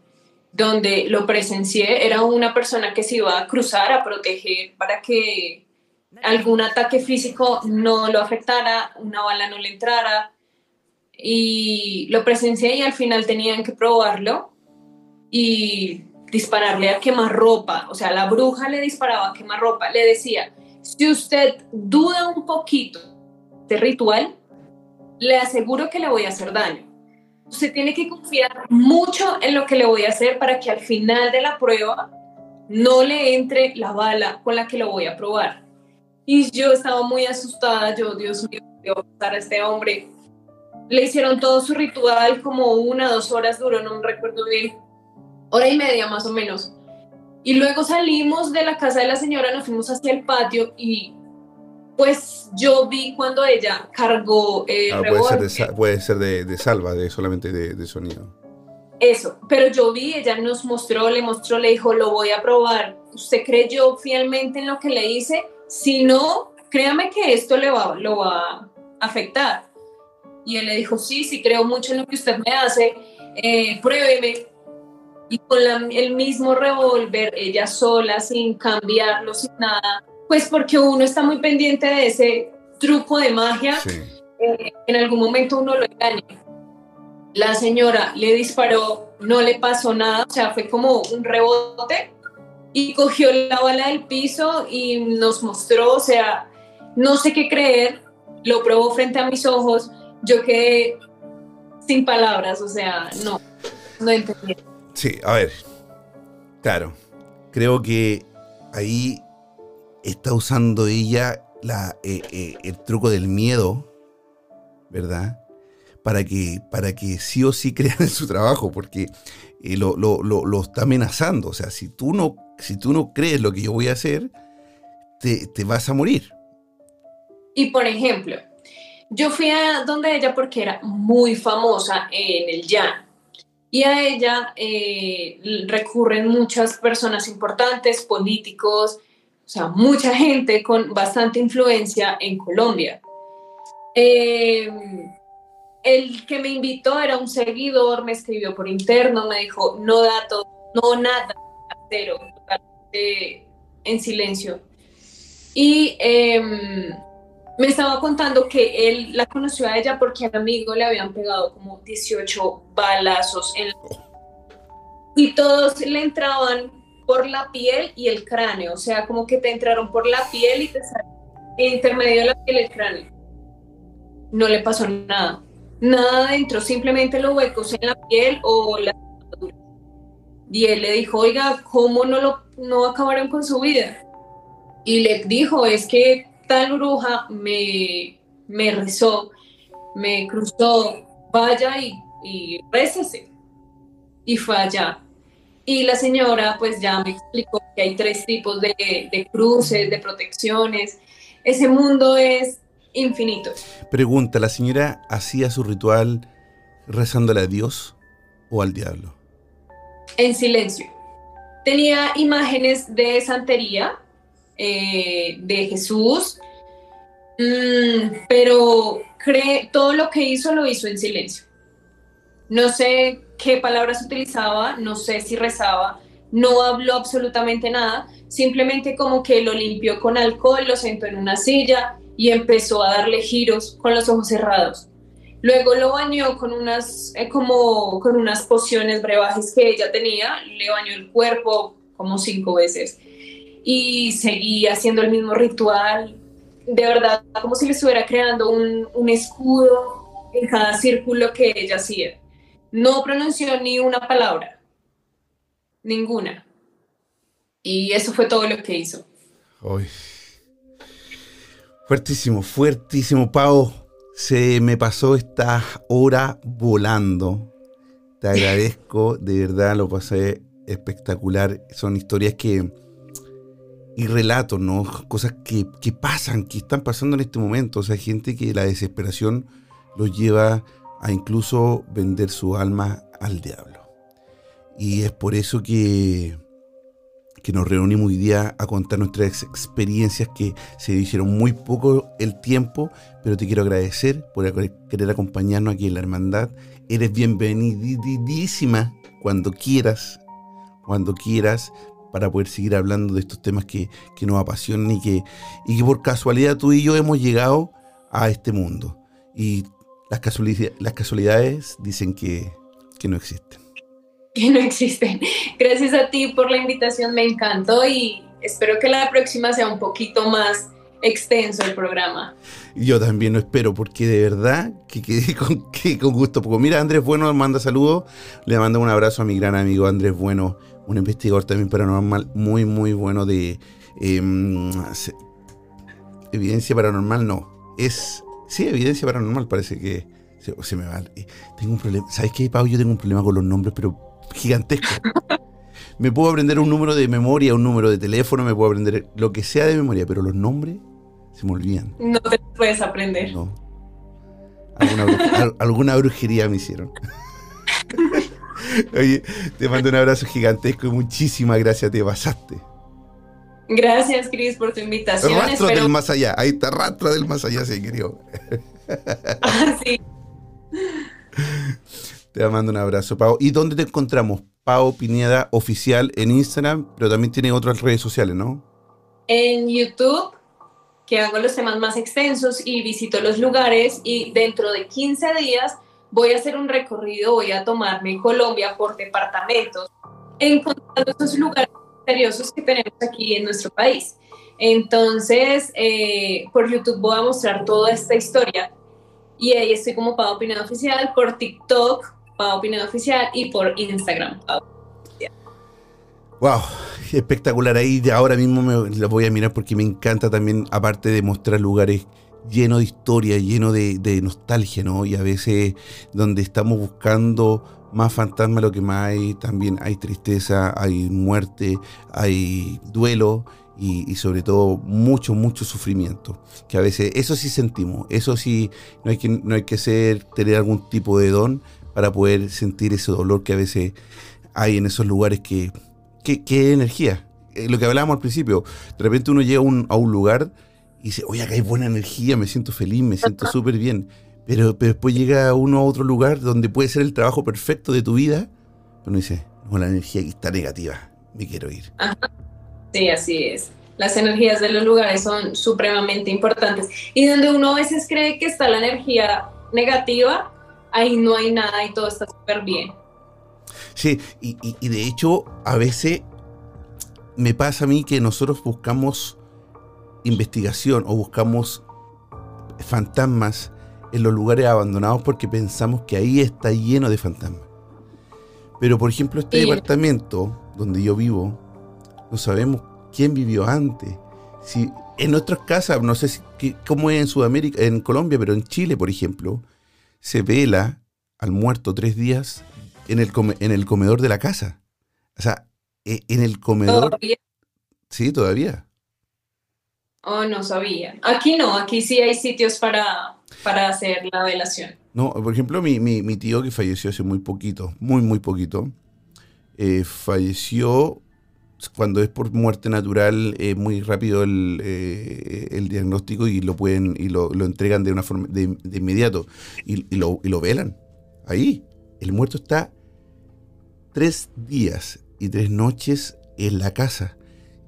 donde lo presencié. Era una persona que se iba a cruzar a proteger para que algún ataque físico no lo afectara, una bala no le entrara. Y lo presencié y al final tenían que probarlo y dispararle a quemarropa. O sea, la bruja le disparaba a quemarropa. Le decía, si usted duda un poquito de ritual, le aseguro que le voy a hacer daño. Usted tiene que confiar mucho en lo que le voy a hacer para que al final de la prueba no le entre la bala con la que lo voy a probar. Y yo estaba muy asustada, yo, Dios mío, voy a pasar a este hombre. Le hicieron todo su ritual, como una, dos horas duró, no me recuerdo bien, hora y media más o menos. Y luego salimos de la casa de la señora, nos fuimos hacia el patio y pues yo vi cuando ella cargó el ah, puede ser, de, puede ser de, salva, de solamente de, sonido. Eso, pero yo vi, ella nos mostró, le mostró, le dijo, lo voy a probar. ¿Usted creyó fielmente en lo que le hice? Si no, créame que esto le va, lo va a afectar. Y él le dijo, sí, sí, creo mucho en lo que usted me hace, eh, pruébeme. Y con el mismo revólver, ella sola, sin cambiarlo, sin nada, pues porque uno está muy pendiente de ese truco de magia. Eh, en algún momento uno lo engaña. La señora le disparó, no le pasó nada, o sea, fue como un rebote y cogió la bala del piso y nos mostró, o sea, no sé qué creer, lo probó frente a mis ojos, yo quedé sin palabras, o sea, no, no entendí. Sí, a ver, claro, creo que ahí está usando ella la, eh, eh, el truco del miedo, ¿verdad? Para que, para que sí o sí crean en su trabajo, porque eh, lo, lo, está amenazando. O sea, si tú, no, si tú no crees lo que yo voy a hacer, te, te vas a morir. Y por ejemplo, yo fui a donde ella porque era muy famosa en el llano. Y a ella recurren muchas personas importantes, políticos, o sea, mucha gente con bastante influencia en Colombia. Eh, el que me invitó era un seguidor, me escribió por interno, me dijo, no datos, no nada, cero, en silencio. Y em, me estaba contando que él la conoció a ella porque al amigo le habían pegado como 18 balazos en y todos le entraban por la piel y el cráneo, o sea, como que te entraron por la piel y te salieron intermedio de la piel y el cráneo. No le pasó nada, nada dentro, simplemente los huecos en la piel o la y él le dijo, oiga, ¿cómo no, lo, no acabaron con su vida? Y le dijo, es que tal bruja me, me rezó, me cruzó, vaya y, y récese. Y fue allá. Y la señora pues ya me explicó que hay tres tipos de, cruces, de protecciones. Ese mundo es infinito. Pregunta, ¿la señora hacía su ritual rezándole a Dios o al diablo? En silencio. Tenía imágenes de santería, eh, de Jesús, mm, pero cree, todo lo que hizo lo hizo en silencio. No sé qué palabras utilizaba, no sé si rezaba, no habló absolutamente nada, simplemente como que lo limpió con alcohol, lo sentó en una silla y empezó a darle giros con los ojos cerrados. Luego lo bañó con unas, eh, como, con unas pociones brebajes que ella tenía, le bañó el cuerpo como cinco veces y seguía haciendo el mismo ritual, de verdad, como si le estuviera creando un, un escudo en cada círculo que ella hacía. No pronunció ni una palabra, ninguna. Y eso fue todo lo que hizo. Fuertísimo, fuertísimo, Pau. Se me pasó esta hora volando. Te agradezco, de verdad lo pasé espectacular. Son historias que. Y relatos, ¿no? Cosas que, que pasan, que están pasando en este momento. O sea, gente que la desesperación los lleva a incluso vender su alma al diablo. Y es por eso que, que nos reunimos hoy día a contar nuestras experiencias que se hicieron muy poco el tiempo, pero te quiero agradecer por querer acompañarnos aquí en la hermandad. Eres bienvenidísima cuando quieras, cuando quieras, para poder seguir hablando de estos temas que, que nos apasionan y que, y que por casualidad tú y yo hemos llegado a este mundo. Y las, las casualidades dicen que, no existen. Que no existen. Gracias a ti por la invitación, me encantó y espero que la próxima sea un poquito más extenso el programa. Yo también lo espero, porque de verdad que quedé con, que con gusto. Porque mira, Andrés Bueno manda saludos, le mando un abrazo a mi gran amigo Andrés Bueno, un investigador también paranormal muy, muy bueno de em, evidencia paranormal, no, es Sí, evidencia paranormal parece que se, me va. Eh, tengo un problema. ¿Sabes qué, Pau? Yo tengo un problema con los nombres, pero gigantesco. me puedo aprender un número de memoria, un número de teléfono, me puedo aprender lo que sea de memoria, pero los nombres se me olvidan. No te puedes aprender. No. Alguna, brujería me hicieron. Oye, te mando un abrazo gigantesco y muchísimas gracias, te pasaste. Gracias, Cris, por tu invitación. Rastro del más allá. Ahí está, rastro del más allá, sí, querido. Ah, sí. Te mando un abrazo, Pau. ¿Y dónde te encontramos? Pau Pineda Oficial en Instagram, pero también tiene otras redes sociales, ¿no? En YouTube, que hago los temas más extensos y visito los lugares y dentro de 15 días voy a hacer un recorrido, voy a tomarme Colombia por departamentos, encontrando esos lugares que tenemos aquí en nuestro país. Entonces, eh, por YouTube voy a mostrar toda esta historia Y ahí estoy como Pau Opinión Oficial, por TikTok, Pau Opinión Oficial, y por Instagram, Wow, espectacular. Ahí ahora mismo me lo voy a mirar porque me encanta también, aparte de mostrar lugares llenos de historia, llenos de, nostalgia, ¿no? Y a veces donde estamos buscando más fantasma lo que más hay, también hay tristeza, hay muerte, hay duelo y, sobre todo mucho, mucho sufrimiento. Que a veces eso sí sentimos, eso sí, no hay que, no hay que ser, tener algún tipo de don para poder sentir ese dolor que a veces hay en esos lugares que qué, energía. Eh, lo que hablábamos al principio, de repente uno llega a un lugar y dice, oye, acá hay buena energía, me siento feliz, me siento súper bien. Pero, después llega uno a otro lugar donde puede ser el trabajo perfecto de tu vida, pero uno dice, no, la energía aquí está negativa, me quiero ir. Sí, así es. Las energías de los lugares son supremamente importantes. Y donde uno a veces cree que está la energía negativa, ahí no hay nada y todo está súper bien. Sí, y, de hecho, a veces me pasa a mí que nosotros buscamos investigación o buscamos fantasmas en los lugares abandonados porque pensamos que ahí está lleno de fantasmas. Pero por ejemplo, este departamento donde yo vivo, no sabemos quién vivió antes. Si en otras casas, no sé si, cómo es en Sudamérica, en Colombia, pero en Chile, por ejemplo, se vela al muerto tres días en el, en el comedor de la casa. O sea, e, en el comedor. ¿Todavía? Sí, todavía. Oh, no sabía. Aquí no, aquí sí hay sitios para, para hacer la velación. No, por ejemplo, mi, mi, tío que falleció hace muy poquito, muy, muy poquito, eh, falleció cuando es por muerte natural, es muy rápido el, eh, el, diagnóstico y lo pueden y lo, lo entregan de una forma de, de inmediato y, y, lo, y lo velan. Ahí, el muerto está tres días y tres noches en la casa.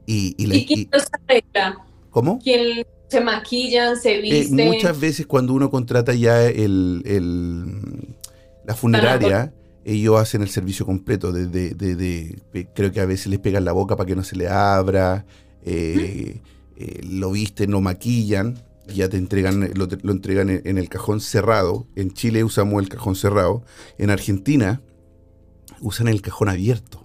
¿Y, y, la, quién los arregla? ¿Cómo? ¿Quién se maquillan, se eh, visten? muchas veces cuando uno contrata ya el, el la funeraria, ellos hacen el servicio completo. De, de, creo que a veces les pegan la boca para que no se le abra, eh, eh, lo visten, lo maquillan. Ya te entregan, lo, lo entregan en el cajón cerrado. En Chile usamos el cajón cerrado. En Argentina, usan el cajón abierto.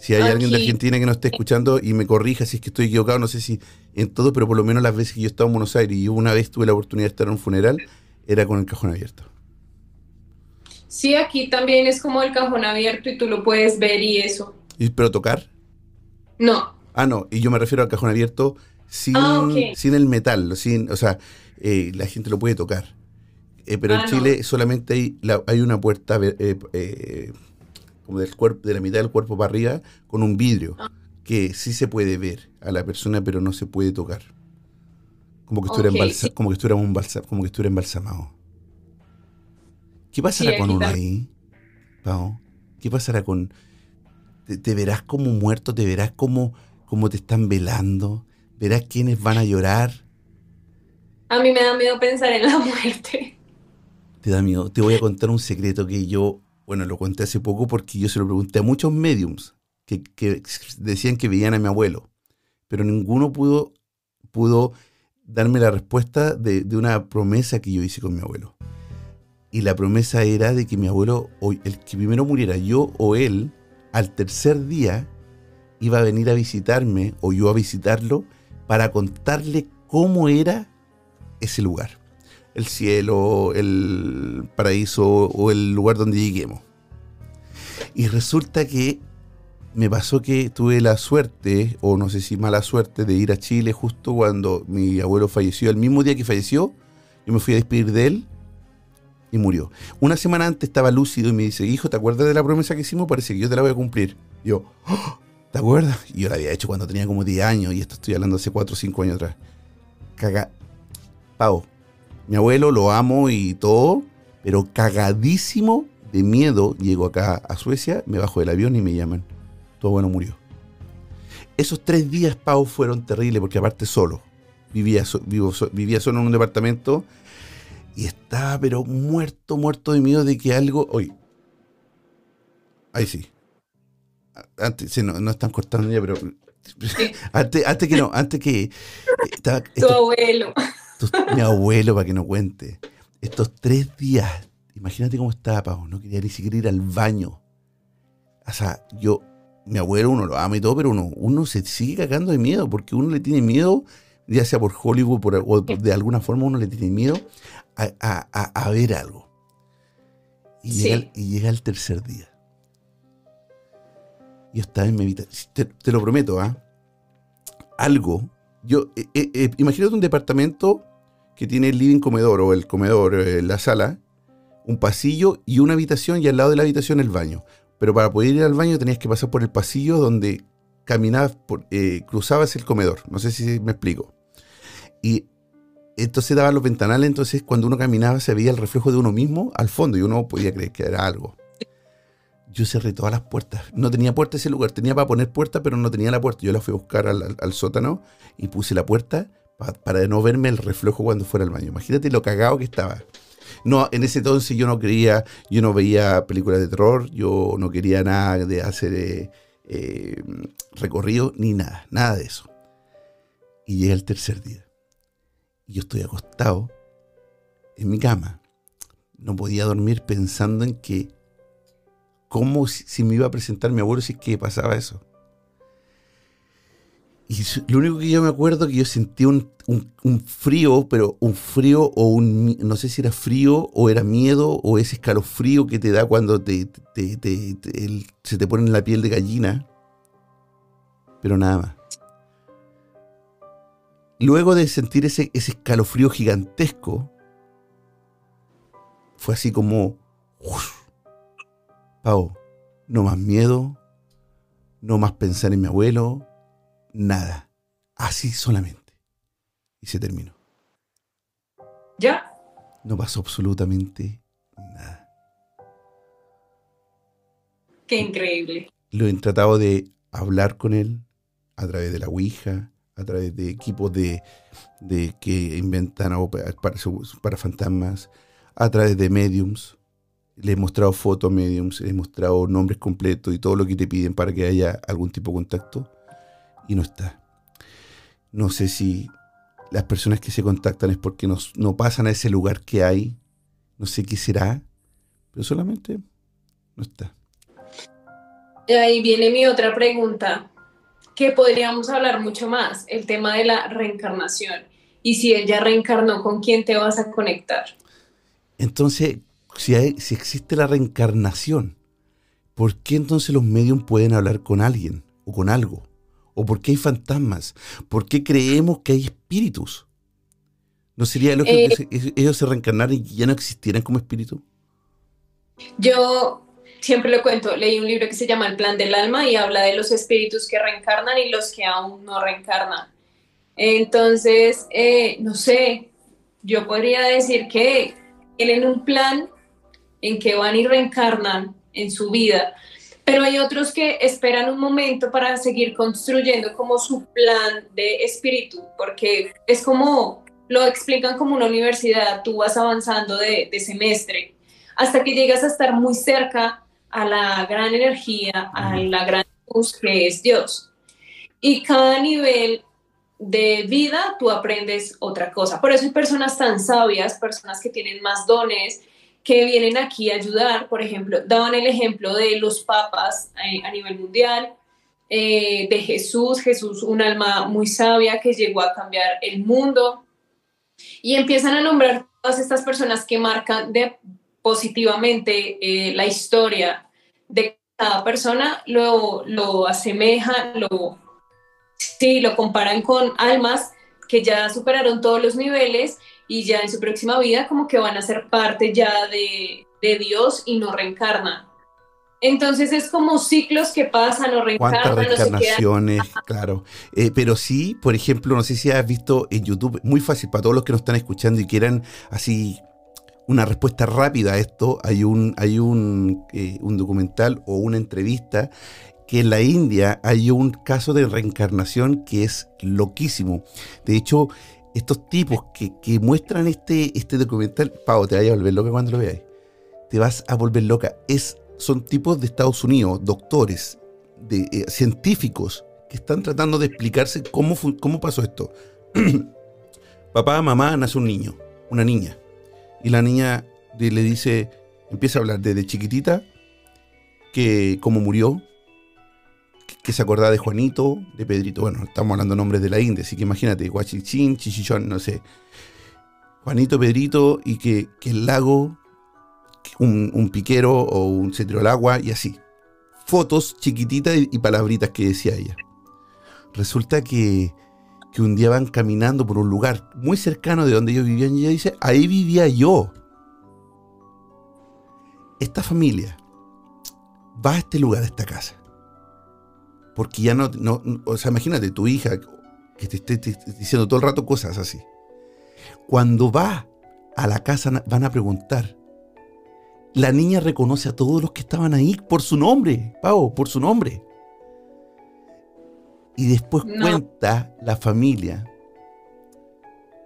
Si hay alguien de Argentina que nos esté escuchando y me corrija si es que estoy equivocado, no sé si en todo, pero por lo menos las veces que yo estaba en Buenos Aires y una vez tuve la oportunidad de estar en un funeral, era con el cajón abierto. Sí, aquí también es como el cajón abierto y tú lo puedes ver y eso. ¿Y, ¿Pero tocar? No. Ah, no, y yo me refiero al cajón abierto sin, ah, sin el metal, sin, o sea, eh, la gente lo puede tocar. Eh, pero en ah, Chile solamente hay, hay una puerta eh, como del cuerpo, de la mitad del cuerpo para arriba con un vidrio ah. que sí se puede ver a la persona, pero no se puede tocar. Como que estuviera, como que estuviera, un como que estuviera embalsamado. ¿Qué pasará con uno ahí, Pau? ¿Qué pasará con... Te, verás como muerto, te verás como, como te están velando, verás quiénes van a llorar. A mí me da miedo pensar en la muerte te da miedo. Te voy a contar un secreto que yo, bueno, lo conté hace poco porque yo se lo pregunté a muchos mediums que, decían que veían a mi abuelo, pero ninguno pudo, pudo darme la respuesta de, una promesa que yo hice con mi abuelo. Y la promesa era de que mi abuelo, el que primero muriera yo o él, al tercer día iba a venir a visitarme o yo a visitarlo para contarle cómo era ese lugar el cielo, el paraíso o el lugar donde lleguemos. Y resulta que me pasó que tuve la suerte, o no sé si mala suerte, de ir a Chile justo cuando mi abuelo falleció. El mismo día que falleció, yo me fui a despedir de él y murió. Una semana antes estaba lúcido y me dice, hijo, ¿te acuerdas de la promesa que hicimos? Parece que yo te la voy a cumplir. Yo, ¡Oh! ¿te acuerdas? Y yo la había hecho cuando tenía como 10 años y esto estoy hablando hace 4 o 5 años atrás. Caga. Pau, mi abuelo lo amo y todo, pero cagadísimo de miedo, llego acá a Suecia, me bajo del avión y me llaman, tu abuelo murió. Esos tres días, Pau, fueron terribles porque aparte solo, vivía, vivía solo en un departamento y estaba pero muerto, muerto de miedo de que algo... Oye, ahí sí. Antes, no, no están cortando ya, pero... Antes, que no, antes que... tu abuelo. Mi abuelo, para que no cuente, estos tres días, imagínate cómo estaba, Pau, no quería ni siquiera ir al baño. O sea, yo, mi abuelo, uno lo ama y todo, pero uno, uno se sigue cagando de miedo, porque uno le tiene miedo, ya sea por Hollywood por, o de alguna forma uno le tiene miedo a, ver algo. Y, llega, y llega el tercer día. Yo estaba en mi habitación, te, lo prometo, ¿ah? Algo, yo, eh, eh, eh, imagínate un departamento que tiene el living comedor o el comedor, la sala, un pasillo y una habitación y al lado de la habitación el baño. Pero para poder ir al baño tenías que pasar por el pasillo donde caminabas, por, cruzabas el comedor. No sé si me explico. Y entonces daban los ventanales, entonces cuando uno caminaba se veía el reflejo de uno mismo al fondo y uno podía creer que era algo. Yo cerré todas las puertas. No tenía puerta ese lugar, tenía para poner puerta, pero no tenía la puerta. Yo la fui a buscar al, sótano y puse la puerta para no verme el reflejo cuando fuera al baño. Imagínate lo cagado que estaba. No, en ese entonces yo no quería, yo no veía películas de terror, yo no quería nada de hacer eh, eh, recorrido, ni nada, nada de eso. Y llega el tercer día. Y yo estoy acostado en mi cama. No podía dormir pensando en que, cómo si, me iba a presentar mi abuelo si es que pasaba eso. Y lo único que yo me acuerdo que yo sentí un, frío, pero un frío o un, no sé si era frío o era miedo o ese escalofrío que te da cuando te, se te pone en la piel de gallina. Pero nada más. Luego de sentir ese, ese escalofrío gigantesco, fue así como, Pau, no más miedo, no más pensar en mi abuelo, nada. Así solamente. Y se terminó. ¿Ya? No pasó absolutamente nada. Qué increíble. Lo he tratado de hablar con él a través de la Ouija, a través de equipos de, que inventan para, para, fantasmas, a través de mediums. Le he mostrado fotos a mediums, le he mostrado nombres completos y todo lo que te piden para que haya algún tipo de contacto y no está. No sé si las personas que se contactan es porque no pasan a ese lugar que hay, no sé qué será, pero solamente no está. Ahí viene mi otra pregunta que podríamos hablar mucho más, el tema de la reencarnación. Y si él ya reencarnó, ¿con quién te vas a conectar? Entonces, si, si existe la reencarnación, ¿por qué entonces los medios pueden hablar con alguien o con algo? ¿O por qué hay fantasmas? ¿Por qué creemos que hay espíritus? ¿No sería lógico que eh, ellos se reencarnaran y ya no existieran como espíritu? Yo siempre lo cuento, leí un libro que se llama El plan del alma y habla de los espíritus que reencarnan y los que aún no reencarnan. Entonces, eh, no sé, yo podría decir que tienen un plan en que van y reencarnan en su vida, pero hay otros que esperan un momento para seguir construyendo como su plan de espíritu, porque es como, lo explican como una universidad, tú vas avanzando de, de semestre hasta que llegas a estar muy cerca a la gran energía, a la gran luz que es Dios. Y cada nivel de vida tú aprendes otra cosa. Por eso hay personas tan sabias, personas que tienen más dones, que vienen aquí a ayudar. Por ejemplo, daban el ejemplo de los papas eh, a nivel mundial, eh, de Jesús, Jesús, un alma muy sabia que llegó a cambiar el mundo. Y empiezan a nombrar todas estas personas que marcan positivamente eh, la historia de cada persona, lo, lo asemejan, lo, sí, lo comparan con almas que ya superaron todos los niveles y ya en su próxima vida como que van a ser parte ya de, de Dios y no reencarnan. Entonces es como ciclos que pasan o reencarnan. ¿Cuántas reencarnaciones? claro. Eh, pero sí, por ejemplo, no sé si has visto en YouTube, muy fácil para todos los que nos están escuchando y quieran así una respuesta rápida a esto, hay un, hay un, eh, un documental o una entrevista que en la India hay un caso de reencarnación que es loquísimo. De hecho, estos tipos que, que muestran este, este documental, Pau, te vayas a volver loca cuando lo veáis. Te vas a volver loca. Es, son tipos de Estados Unidos, doctores, de, eh, científicos, que están tratando de explicarse cómo, cómo pasó esto. papá, mamá, nace un niño, una niña. Y la niña le dice, empieza a hablar desde chiquitita, que cómo murió, que se acordaba de Juanito, de Pedrito. Bueno, estamos hablando nombres de la India, así que imagínate, Guachichín, Chichichón, no sé. Juanito, Pedrito, y que, el lago, un, piquero o un cetro al agua, y así. Fotos chiquititas y, palabritas que decía ella. Resulta que, que un día van caminando por un lugar muy cercano de donde ellos vivían y ella dice, ahí vivía yo. Esta familia va a este lugar, a esta casa porque ya no, no, o sea, imagínate, tu hija que te esté diciendo todo el rato cosas así. Cuando va a la casa van a preguntar. La niña reconoce a todos los que estaban ahí por su nombre, Pau, por su nombre. Y después cuenta la familia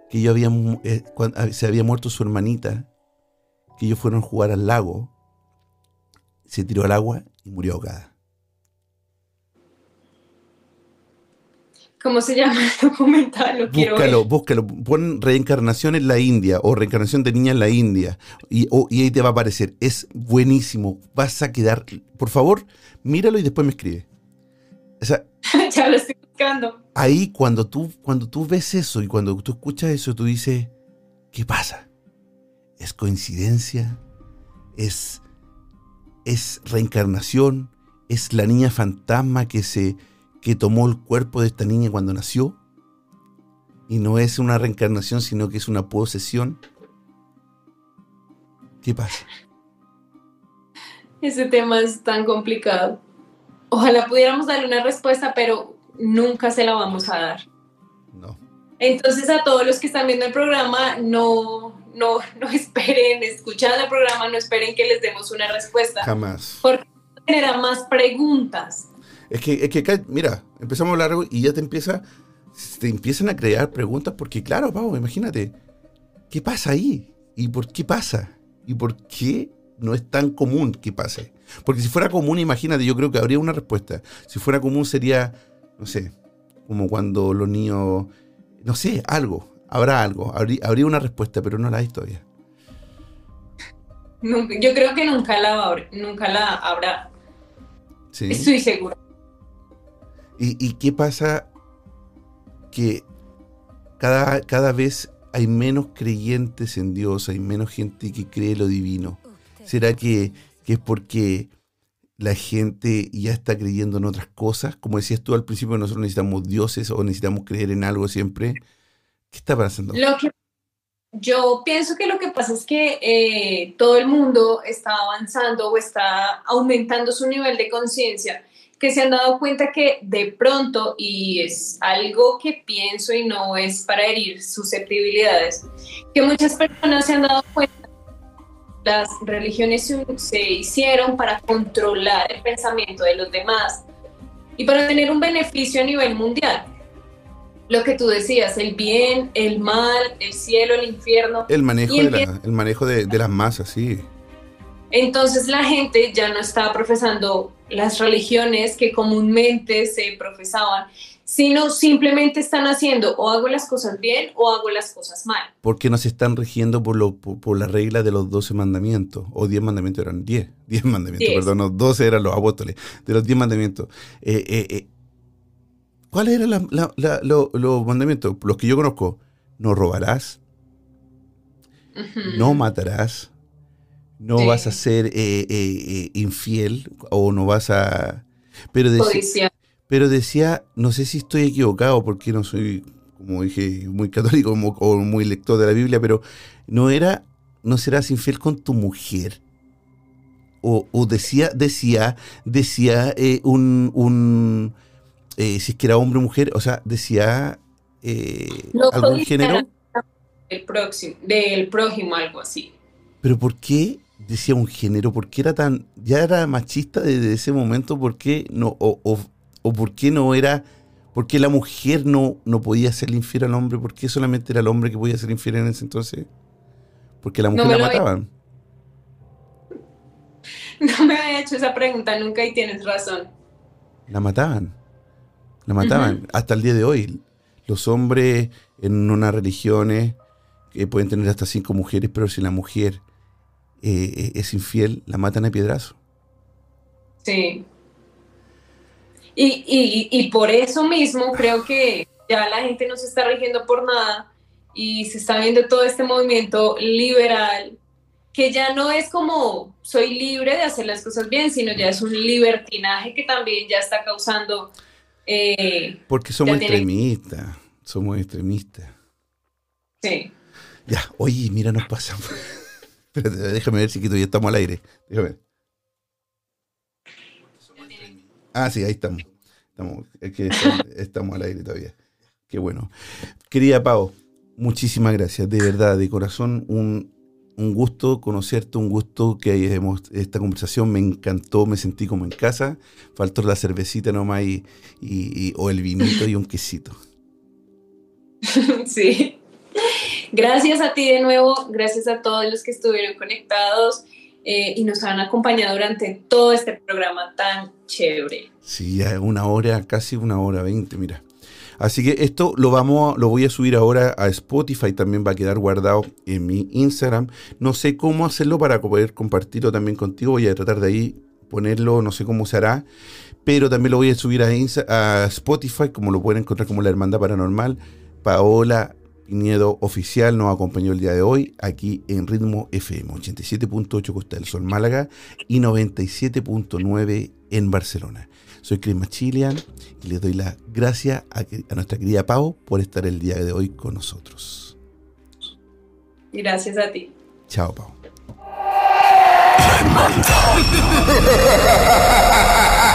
que yo había, eh, se había muerto su hermanita, que ellos fueron a jugar al lago, se tiró al agua y murió ahogada. ¿Cómo se llama el documental? búscalo, búscalo. Pon reencarnación en la India o reencarnación de niña en la India y, ahí te va a aparecer. Es buenísimo. Vas a quedar. Por favor, míralo y después me escribe. ya lo estoy buscando. Ahí cuando tú, cuando tú ves eso y cuando tú escuchas eso, tú dices, ¿qué pasa? ¿Es coincidencia? ¿Es, es reencarnación? ¿Es la niña fantasma que se que tomó el cuerpo de esta niña cuando nació y no es una reencarnación, sino que es una posesión. ¿Qué pasa? Ese tema es tan complicado. Ojalá pudiéramos darle una respuesta, pero nunca se la vamos a dar. No. Entonces a todos los que están viendo el programa, no, no, no esperen, escuchando el programa, no esperen que les demos una respuesta. Jamás. Porque genera más preguntas. Es que, es que mira, empezamos a hablar y ya te empieza, te empiezan a crear preguntas porque, claro, Pau, imagínate, ¿qué pasa ahí? ¿Y por qué pasa? ¿Y por qué no es tan común que pase? Porque si fuera común, imagínate, yo creo que habría una respuesta. Si fuera común sería, no sé, como cuando los niños, no sé, algo, habrá algo, habría, una respuesta, pero no la hay todavía. yo creo que nunca la, nunca la habrá. Sí. Estoy seguro. ¿Y, qué pasa? Que cada, cada vez hay menos creyentes en Dios, hay menos gente que cree lo divino. ¿Será que, es porque la gente ya está creyendo en otras cosas? Como decías tú al principio, nosotros necesitamos dioses o necesitamos creer en algo siempre. ¿Qué está pasando? Lo que, yo pienso que lo que pasa es que eh, todo el mundo está avanzando o está aumentando su nivel de conciencia que se han dado cuenta que de pronto, y es algo que pienso y no es para herir susceptibilidades, que muchas personas se han dado cuenta que las religiones se hicieron para controlar el pensamiento de los demás y para tener un beneficio a nivel mundial. Lo que tú decías, el bien, el mal, el cielo, el infierno. El manejo, de, el manejo de, de las masas, sí. Entonces la gente ya no está profesando las religiones que comúnmente se profesaban, sino simplemente están haciendo o hago las cosas bien o hago las cosas mal. Porque no se están rigiendo por, lo, por, la regla de los doce mandamientos, o diez mandamientos eran diez, diez mandamientos, perdón, no, doce eran los apóstoles, de los diez mandamientos. Eh, eh, eh, ¿Cuáles eran los mandamientos? Los que yo conozco, no robarás, no matarás, no vas a ser eh, eh, eh, infiel o no vas a... Pero decía, pero decía, no sé si estoy equivocado porque no soy, como dije, muy católico o muy lector de la Biblia, pero no era, no serás infiel con tu mujer. O, decía, decía, decía un, un si es que era hombre o mujer, o sea, decía algún género. El próximo, del prójimo, algo así. Pero ¿por qué decía un género, ¿por qué era tan, ya era machista desde ese momento? ¿Por qué no, o, o, por qué no era, por qué la mujer no, no podía ser infiel al hombre? ¿Por qué solamente era el hombre que podía ser infiel en ese entonces? Porque la mujer la mataban. No me había hecho esa pregunta nunca y tienes razón. La mataban. La mataban. Hasta el día de hoy. Los hombres en unas religiones que pueden tener hasta cinco mujeres, pero si la mujer eh, es infiel, la matan a piedrazo. Sí. Y, y, por eso mismo creo que ya la gente no se está rigiendo por nada y se está viendo todo este movimiento liberal que ya no es como soy libre de hacer las cosas bien, sino ya es un libertinaje que también ya está causando... Eh, Porque somos extremistas, somos extremistas. Sí. Ya, oye, mira, nos pasa. Espérate, déjame ver, chiquito, ya estamos al aire. Déjame ver. Ah, sí, ahí estamos. Estamos, que estamos al aire todavía. Qué bueno. Querida Pau, muchísimas gracias. De verdad, de corazón, un, gusto conocerte, un gusto que hayamos esta conversación. Me encantó, me sentí como en casa. Faltó la cervecita nomás y, y, o el vinito y un quesito. Sí. Gracias a ti de nuevo, gracias a todos los que estuvieron conectados. Eh, y nos han acompañado durante todo este programa tan chévere. Sí, ya una hora, casi una hora veinte, mira. Así que esto lo vamos, lo voy a subir ahora a Spotify, también va a quedar guardado en mi Instagram. No sé cómo hacerlo para poder compartirlo también contigo. Voy a tratar de ahí ponerlo, no sé cómo se hará, pero también lo voy a subir a, a Spotify, como lo pueden encontrar como la Hermandad Paranormal. Paola Pinedo Oficial nos acompañó el día de hoy aquí en Ritmo FM 87.8 Costa del Sol Málaga y 97.9 en Barcelona. Soy Chris Machilian y les doy las gracias a, nuestra querida Pau por estar el día de hoy con nosotros. Gracias a ti. Chao, Pau.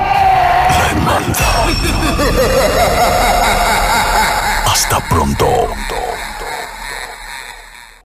Banda. Hasta pronto.